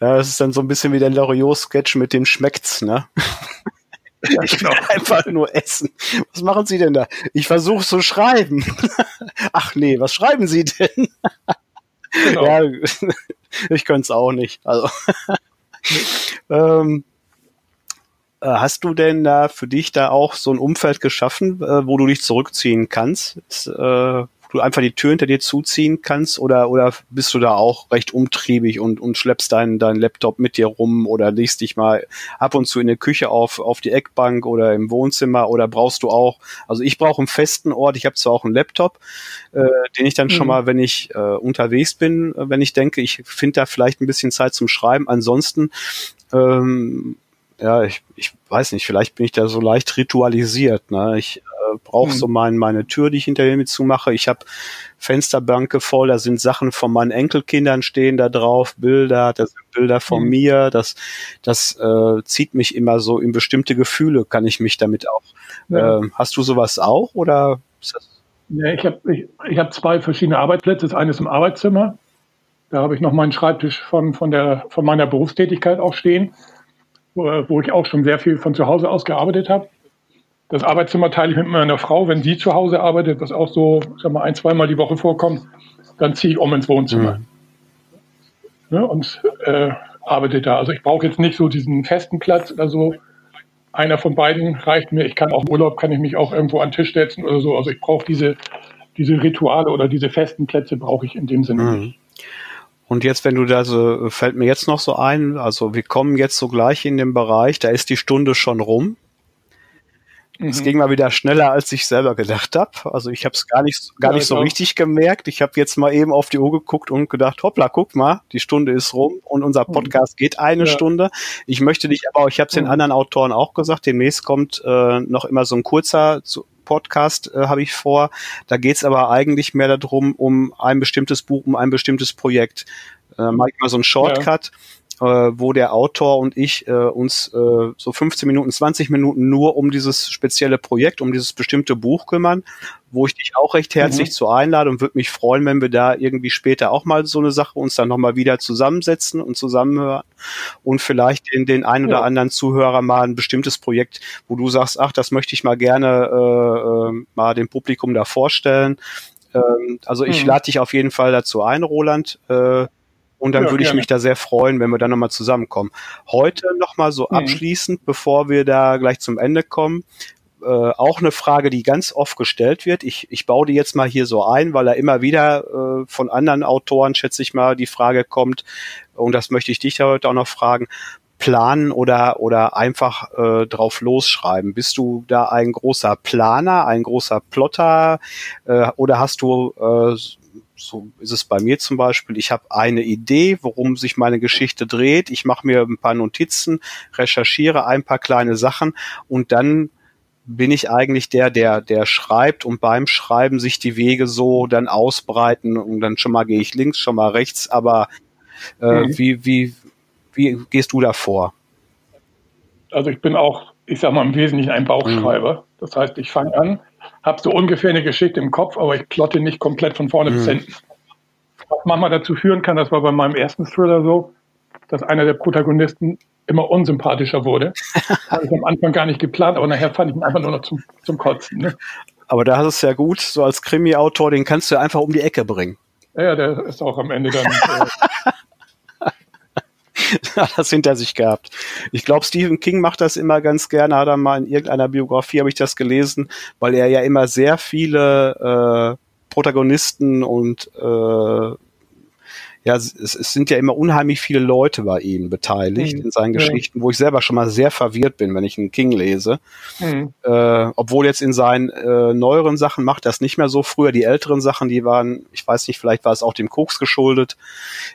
Ja, das ist dann so ein bisschen wie der Loriot-Sketch mit dem Schmeckt's, ne? Ja, ich will genau. einfach nur essen. Was machen Sie denn da? Ich versuche zu schreiben. Ach nee, was schreiben Sie denn? Genau. Ja, ich könnte es auch nicht. Also. ähm, äh, hast du denn da für dich da auch so ein Umfeld geschaffen, äh, wo du dich zurückziehen kannst? Ist, äh, du einfach die Tür hinter dir zuziehen kannst oder, oder bist du da auch recht umtriebig und, und schleppst deinen, deinen Laptop mit dir rum oder legst dich mal ab und zu in der Küche auf, auf die Eckbank oder im Wohnzimmer oder brauchst du auch, also ich brauche einen festen Ort, ich habe zwar auch einen Laptop, äh, den ich dann mhm. schon mal, wenn ich äh, unterwegs bin, äh, wenn ich denke, ich finde da vielleicht ein bisschen Zeit zum Schreiben, ansonsten ähm, ja, ich, ich weiß nicht, vielleicht bin ich da so leicht ritualisiert. Ne? Ich brauche mhm. so mein, meine Tür, die ich hinter mir zumache. Ich habe Fensterbanke voll, da sind Sachen von meinen Enkelkindern stehen da drauf, Bilder, das sind Bilder von mhm. mir. Das, das äh, zieht mich immer so in bestimmte Gefühle, kann ich mich damit auch. Ja. Äh, hast du sowas auch oder ist das? Ja, ich habe ich, ich hab zwei verschiedene Arbeitsplätze. Das eine ist im Arbeitszimmer. Da habe ich noch meinen Schreibtisch von, von, der, von meiner Berufstätigkeit auch stehen wo ich auch schon sehr viel von zu Hause aus gearbeitet habe. Das Arbeitszimmer teile ich mit meiner Frau, wenn sie zu Hause arbeitet, was auch so sag mal, ein, zweimal die Woche vorkommt, dann ziehe ich um ins Wohnzimmer. Mhm. Ne, und äh, arbeite da. Also ich brauche jetzt nicht so diesen festen Platz oder so. Einer von beiden reicht mir. Ich kann auch im Urlaub, kann ich mich auch irgendwo an den Tisch setzen oder so. Also ich brauche diese, diese Rituale oder diese festen Plätze brauche ich in dem Sinne mhm. nicht. Und jetzt, wenn du da so, fällt mir jetzt noch so ein, also wir kommen jetzt so gleich in den Bereich, da ist die Stunde schon rum. Es mhm. ging mal wieder schneller, als ich selber gedacht habe. Also ich habe es gar nicht, gar ja, nicht so auch. richtig gemerkt. Ich habe jetzt mal eben auf die Uhr geguckt und gedacht, hoppla, guck mal, die Stunde ist rum und unser mhm. Podcast geht eine ja. Stunde. Ich möchte dich aber, ich habe es den mhm. anderen Autoren auch gesagt, demnächst kommt äh, noch immer so ein kurzer zu, Podcast äh, habe ich vor. Da geht es aber eigentlich mehr darum, um ein bestimmtes Buch, um ein bestimmtes Projekt. Äh, mal so einen Shortcut. Ja äh, wo der Autor und ich äh, uns äh, so 15 Minuten, 20 Minuten nur um dieses spezielle Projekt, um dieses bestimmte Buch kümmern, wo ich dich auch recht herzlich mhm. zu einlade und würde mich freuen, wenn wir da irgendwie später auch mal so eine Sache uns dann nochmal wieder zusammensetzen und zusammenhören und vielleicht in den ein oder ja. anderen Zuhörer mal ein bestimmtes Projekt, wo du sagst, ach, das möchte ich mal gerne äh, äh, mal dem Publikum da vorstellen. Ähm, also ich mhm. lade dich auf jeden Fall dazu ein, Roland. Äh, und dann ja, würde ich mich da sehr freuen, wenn wir dann nochmal zusammenkommen. Heute nochmal so mhm. abschließend, bevor wir da gleich zum Ende kommen, äh, auch eine Frage, die ganz oft gestellt wird. Ich, ich baue die jetzt mal hier so ein, weil da immer wieder äh, von anderen Autoren, schätze ich mal, die Frage kommt, und das möchte ich dich ja heute auch noch fragen, planen oder, oder einfach äh, drauf losschreiben? Bist du da ein großer Planer, ein großer Plotter äh, oder hast du äh, so ist es bei mir zum Beispiel. Ich habe eine Idee, worum sich meine Geschichte dreht. Ich mache mir ein paar Notizen, recherchiere ein paar kleine Sachen und dann bin ich eigentlich der, der, der schreibt und beim Schreiben sich die Wege so dann ausbreiten und dann schon mal gehe ich links, schon mal rechts, aber äh, mhm. wie, wie, wie gehst du da vor? Also ich bin auch, ich sag mal, im Wesentlichen ein Bauchschreiber. Mhm. Das heißt, ich fange an, habe so ungefähr eine Geschichte im Kopf, aber ich plotte nicht komplett von vorne mhm. bis hinten. Was manchmal dazu führen kann, das war bei meinem ersten Thriller so, dass einer der Protagonisten immer unsympathischer wurde. Habe ich am Anfang gar nicht geplant, aber nachher fand ich ihn einfach nur noch zum, zum Kotzen. Ne? Aber da ist es ja gut, so als Krimi-Autor, den kannst du einfach um die Ecke bringen. Ja, der ist auch am Ende dann. Das hinter sich gehabt. Ich glaube, Stephen King macht das immer ganz gerne, hat er mal in irgendeiner Biografie, habe ich das gelesen, weil er ja immer sehr viele äh, Protagonisten und äh, ja, es, es, sind ja immer unheimlich viele Leute bei ihm beteiligt mhm. in seinen Geschichten, wo ich selber schon mal sehr verwirrt bin, wenn ich einen King lese. Mhm. Äh, obwohl jetzt in seinen äh, neueren Sachen macht das nicht mehr so. Früher die älteren Sachen, die waren, ich weiß nicht, vielleicht war es auch dem Koks geschuldet,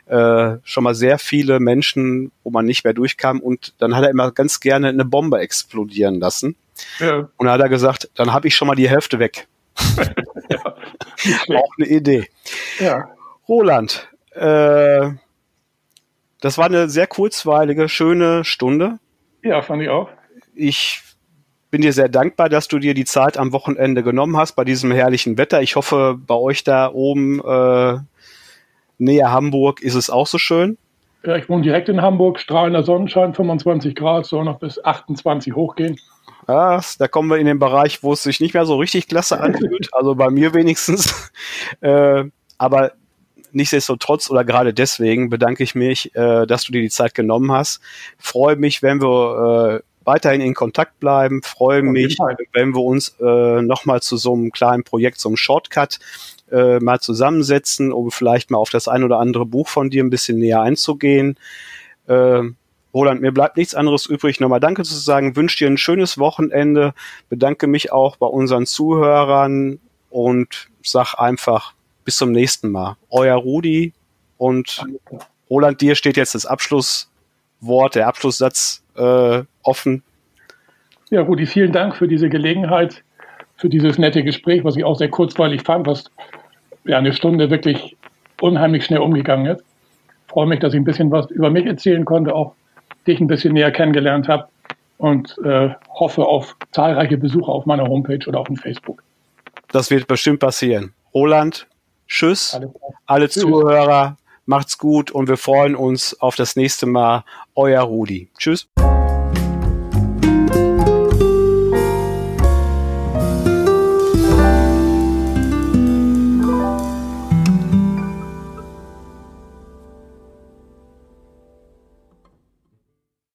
äh, schon mal sehr viele Menschen, wo man nicht mehr durchkam. Und dann hat er immer ganz gerne eine Bombe explodieren lassen. Ja. Und dann hat er gesagt, dann habe ich schon mal die Hälfte weg. ja, auch eine Idee. Ja. Roland, äh, das war eine sehr kurzweilige, schöne Stunde. Ja, fand ich auch. Ich bin dir sehr dankbar, dass du dir die Zeit am Wochenende genommen hast bei diesem herrlichen Wetter. Ich hoffe, bei euch da oben äh, näher Hamburg ist es auch so schön. Ja, ich wohne direkt in Hamburg, strahlender Sonnenschein, 25 Grad, soll noch bis 28 hochgehen. Ja, da kommen wir in den Bereich, wo es sich nicht mehr so richtig klasse anfühlt, also bei mir wenigstens. Äh, aber nichtsdestotrotz oder gerade deswegen bedanke ich mich, äh, dass du dir die Zeit genommen hast. Freue mich, wenn wir äh, weiterhin in Kontakt bleiben. Freue mich, wenn wir uns äh, nochmal zu so einem kleinen Projekt, so einem Shortcut äh, mal zusammensetzen, um vielleicht mal auf das ein oder andere Buch von dir ein bisschen näher einzugehen. Äh, Roland, mir bleibt nichts anderes übrig, nochmal Danke zu sagen, wünsche dir ein schönes Wochenende, bedanke mich auch bei unseren Zuhörern und sag einfach bis zum nächsten Mal. Euer Rudi und Roland, dir steht jetzt das Abschlusswort, der Abschlusssatz äh, offen. Ja, Rudi, vielen Dank für diese Gelegenheit, für dieses nette Gespräch, was ich auch sehr kurzweilig fand, was ja eine Stunde wirklich unheimlich schnell umgegangen ist. Ich freue mich, dass ich ein bisschen was über mich erzählen konnte, auch dich ein bisschen näher kennengelernt habe und äh, hoffe auf zahlreiche Besucher auf meiner Homepage oder auf dem Facebook. Das wird bestimmt passieren. Roland, Tschüss, alle, alle Zuhörer, macht's gut und wir freuen uns auf das nächste Mal. Euer Rudi. Tschüss.